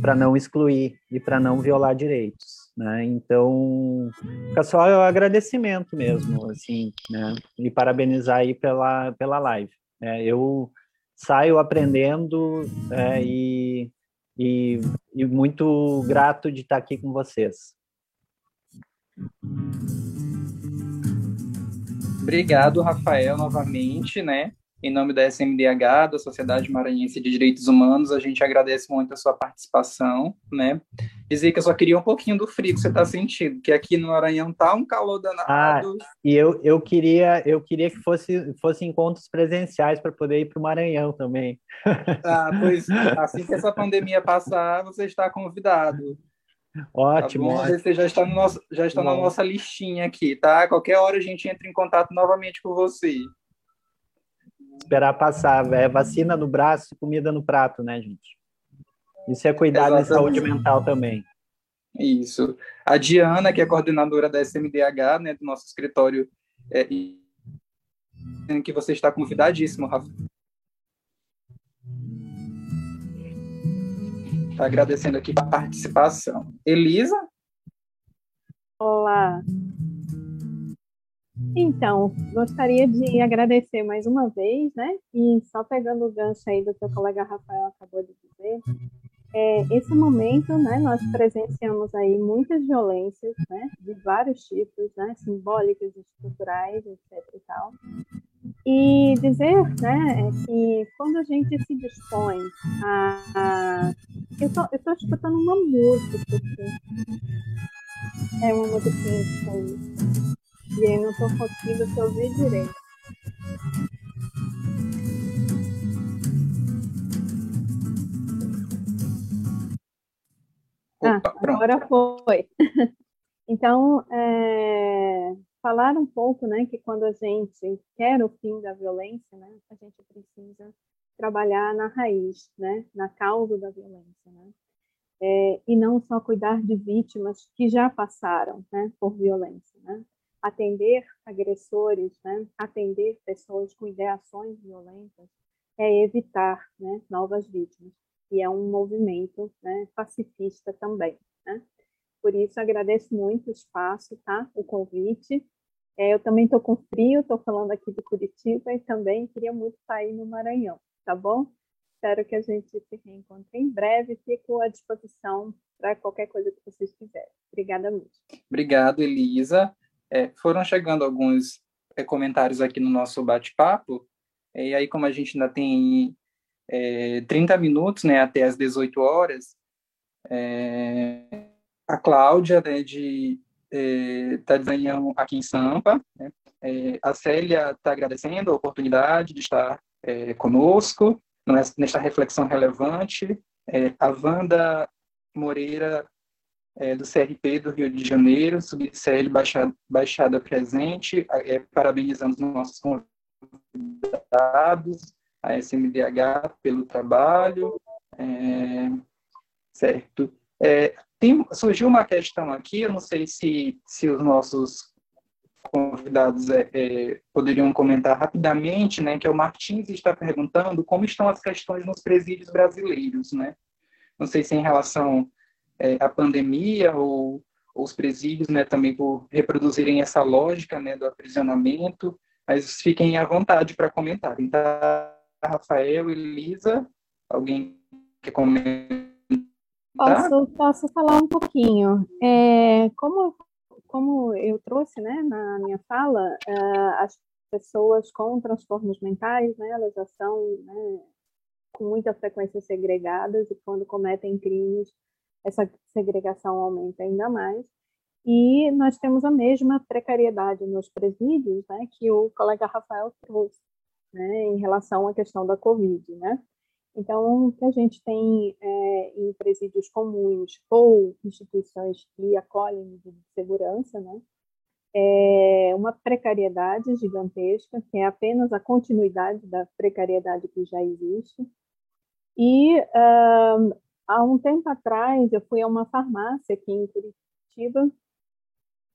para não excluir e para não violar direitos, né? Então, fica só o agradecimento mesmo, assim, né? E parabenizar aí pela, pela live. É, eu saio aprendendo é, e, e, e, muito grato de estar aqui com vocês. Obrigado, Rafael, novamente, né? Em nome da SMDH, da Sociedade Maranhense de Direitos Humanos, a gente agradece muito a sua participação, né? Dizer que eu só queria um pouquinho do frio que você está sentindo, que aqui no Maranhão tá um calor danado. Ah, e eu, eu queria eu queria que fosse fosse encontros presenciais para poder ir para o Maranhão também. Ah, pois assim que essa pandemia passar, você está convidado. Ótimo. Tá Você já está, no nosso, já está na nossa listinha aqui, tá? Qualquer hora a gente entra em contato novamente com você esperar passar. É vacina no braço e comida no prato, né, gente? Isso é cuidar da saúde mental também. Isso. A Diana, que é coordenadora da SMDH, né, do nosso escritório, é, que você está convidadíssimo, Rafa. Está agradecendo aqui a participação. Elisa? Olá. Então, gostaria de agradecer mais uma vez, né? E só pegando o gancho aí do que o colega Rafael acabou de dizer, é, esse momento, né, nós presenciamos aí muitas violências, né, de vários tipos, né, simbólicas, estruturais, etc e tal. E dizer, né, é que quando a gente se dispõe a... a... Eu estou escutando uma música aqui. É uma música que e aí não estou conseguindo te ouvir direito. Ah, agora foi. [laughs] Então, é, falar um pouco, né, que quando a gente quer o fim da violência, né, a gente precisa trabalhar na raiz, né, na causa da violência, né, é, e não só cuidar de vítimas que já passaram, né, por violência, né, atender agressores, né, atender pessoas com ideações violentas, é evitar né, novas vítimas. E é um movimento né, pacifista também. Né? Por isso, agradeço muito o espaço, tá? o convite. É, eu também estou com frio, estou falando aqui de Curitiba e também queria muito sair no Maranhão, tá bom? Espero que a gente se reencontre em breve. Fico à disposição para qualquer coisa que vocês quiserem. Obrigada muito. Obrigado, Elisa. É, foram chegando alguns é, comentários aqui no nosso bate-papo, e aí, como a gente ainda tem é, 30 minutos né, até as 18 horas, é, a Cláudia, né, de é, desenhando aqui em Sampa, né, é, a Célia está agradecendo a oportunidade de estar é, conosco nesta reflexão relevante, a Wanda Moreira é, do CRP do Rio de Janeiro, Subcl Baixada, Baixada Presente, é, parabenizando os nossos convidados, a SMDH pelo trabalho, é, certo. É, tem, surgiu uma questão aqui, eu não sei se, se os nossos convidados é, é, poderiam comentar rapidamente, né, que é o Martins está perguntando como estão as questões nos presídios brasileiros, né? Não sei se em relação é, a pandemia ou, ou, os presídios, né, também por reproduzirem essa lógica, né, do aprisionamento, mas fiquem à vontade para comentar. Então, Rafael, Elisa, alguém quer comentar? Posso, posso falar um pouquinho. É, como, como eu trouxe né, na minha fala, uh, as pessoas com transtornos mentais, né, elas já são né, com muita frequência segregadas e quando cometem crimes, essa segregação aumenta ainda mais. E nós temos a mesma precariedade nos presídios, né, que o colega Rafael trouxe, né, em relação à questão da Covid, né. Então, o que a gente tem é, em presídios comuns ou instituições que acolhem de segurança, né, é uma precariedade gigantesca, que é apenas a continuidade da precariedade que já existe. E uh, há um tempo atrás eu fui a uma farmácia aqui em Curitiba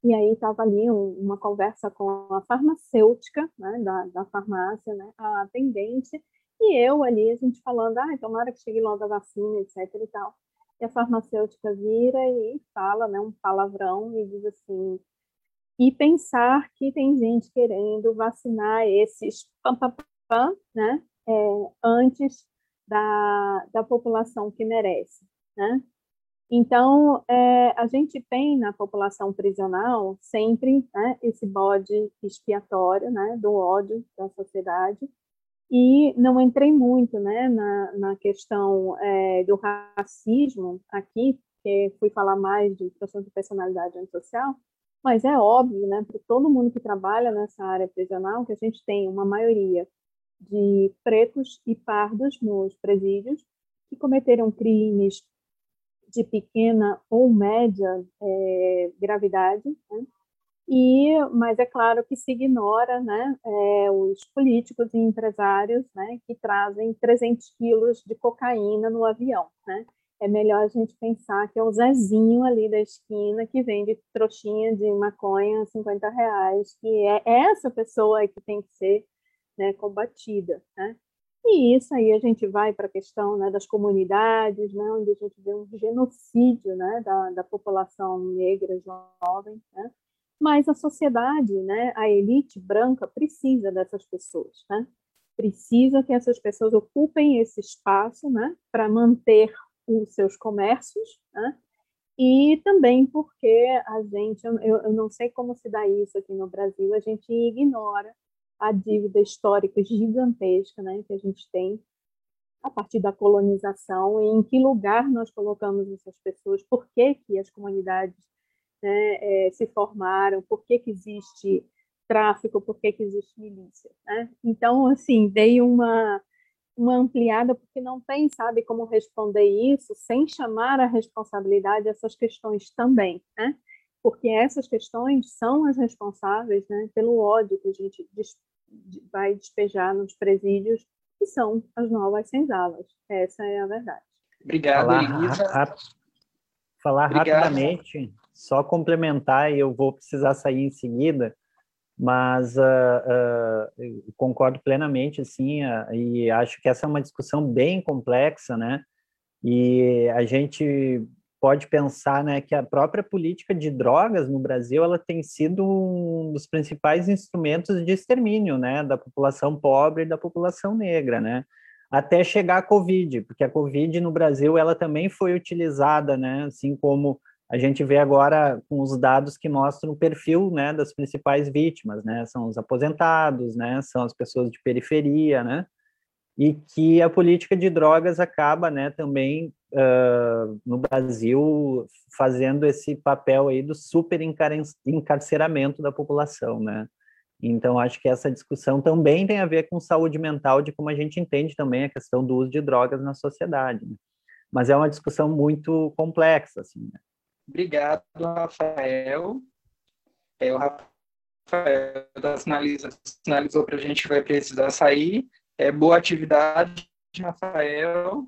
e aí estava ali um, uma conversa com a farmacêutica né, da, da farmácia, né, a atendente, e eu ali, a gente falando, ah, tomara que chegue logo a vacina, etc e tal. E a farmacêutica vira e fala, né, um palavrão e diz assim, e pensar que tem gente querendo vacinar esses pam, pam, pam, né, é, antes da, da população que merece, né? Então, é, a gente tem na população prisional sempre né, esse bode expiatório né, do ódio da sociedade, e não entrei muito né, na, na questão é, do racismo aqui, porque fui falar mais de questão de personalidade antissocial, mas é óbvio, né, para todo mundo que trabalha nessa área prisional, que a gente tem uma maioria de pretos e pardos nos presídios que cometeram crimes de pequena ou média é, gravidade, né? e mas é claro que se ignora né, é, os políticos e empresários né, que trazem 300 quilos de cocaína no avião. Né? É melhor a gente pensar que é o Zezinho ali da esquina que vende trouxinha de maconha a 50 reais, que é essa pessoa que tem que ser né, combatida. Né? E isso aí a gente vai para a questão né, das comunidades, né, onde a gente vê um genocídio né, da, da população negra jovem. Né? Mas a sociedade, né, a elite branca, precisa dessas pessoas. Né? Precisa que essas pessoas ocupem esse espaço né, para manter os seus comércios. Né? E também porque a gente, eu, eu não sei como se dá isso aqui no Brasil, a gente ignora a dívida histórica gigantesca né, que a gente tem a partir da colonização e em que lugar nós colocamos essas pessoas, por que, que as comunidades né, é, se formaram, por que, que existe tráfico, por que, que existe milícia. Né? Então, assim, dei uma, uma ampliada, porque não tem, sabe, como responder isso sem chamar a responsabilidade essas questões também, né? Porque essas questões são as responsáveis né, pelo ódio que a gente vai despejar nos presídios, que são as novas senzalas. Essa é a verdade. Obrigado, falar, Elisa. Ra falar Obrigado. rapidamente, só complementar, e eu vou precisar sair em seguida, mas uh, uh, concordo plenamente, assim, uh, e acho que essa é uma discussão bem complexa, né? E a gente pode pensar né, que a própria política de drogas no Brasil ela tem sido um dos principais instrumentos de extermínio né, da população pobre e da população negra, né, até chegar a Covid, porque a Covid no Brasil ela também foi utilizada, né, assim como a gente vê agora com os dados que mostram o perfil né, das principais vítimas, né, são os aposentados, né, são as pessoas de periferia, né, e que a política de drogas acaba, né, também uh, no Brasil fazendo esse papel aí do super encarceramento da população, né? Então, acho que essa discussão também tem a ver com saúde mental, de como a gente entende também a questão do uso de drogas na sociedade. Né? Mas é uma discussão muito complexa, assim. Né? Obrigado, Rafael. É, o Rafael sinaliza, sinalizou para a gente que vai precisar sair. É, boa atividade, Rafael.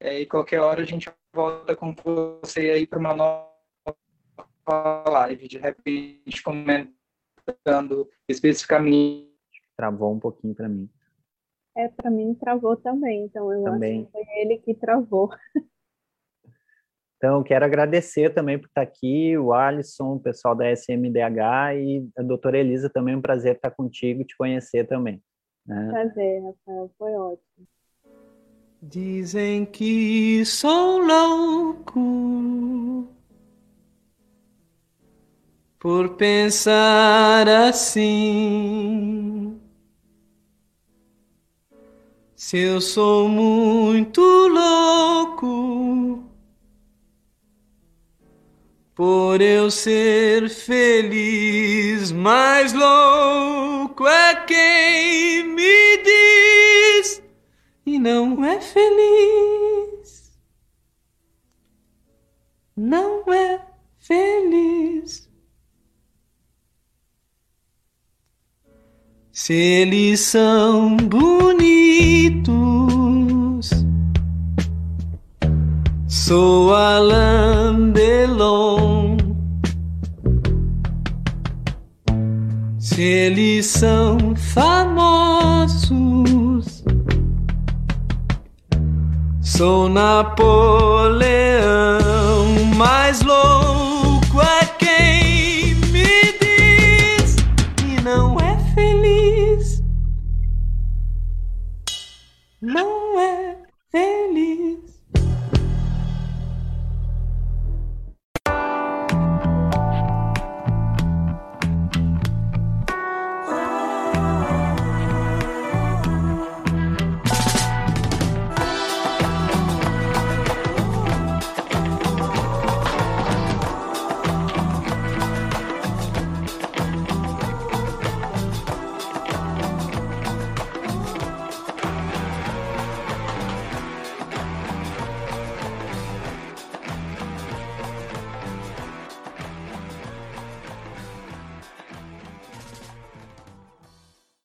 É, e qualquer hora a gente volta com você aí para uma nova live, de repente comentando especificamente. Travou um pouquinho para mim. É, para mim travou também, então eu também. acho que foi ele que travou. [laughs] Então, quero agradecer também por estar aqui, o Alisson, o pessoal da SMDH e a doutora Elisa também, é um prazer estar contigo, te conhecer também. Fazer Prazer, Rafael, foi ótimo. Dizem que sou louco por pensar assim. Se eu sou muito louco por eu ser feliz, mais louco é quem me diz e não é feliz. Não é feliz. Se eles são bonitos, sou Alain Delon. Se eles são famosos, sou Napoleão mais louco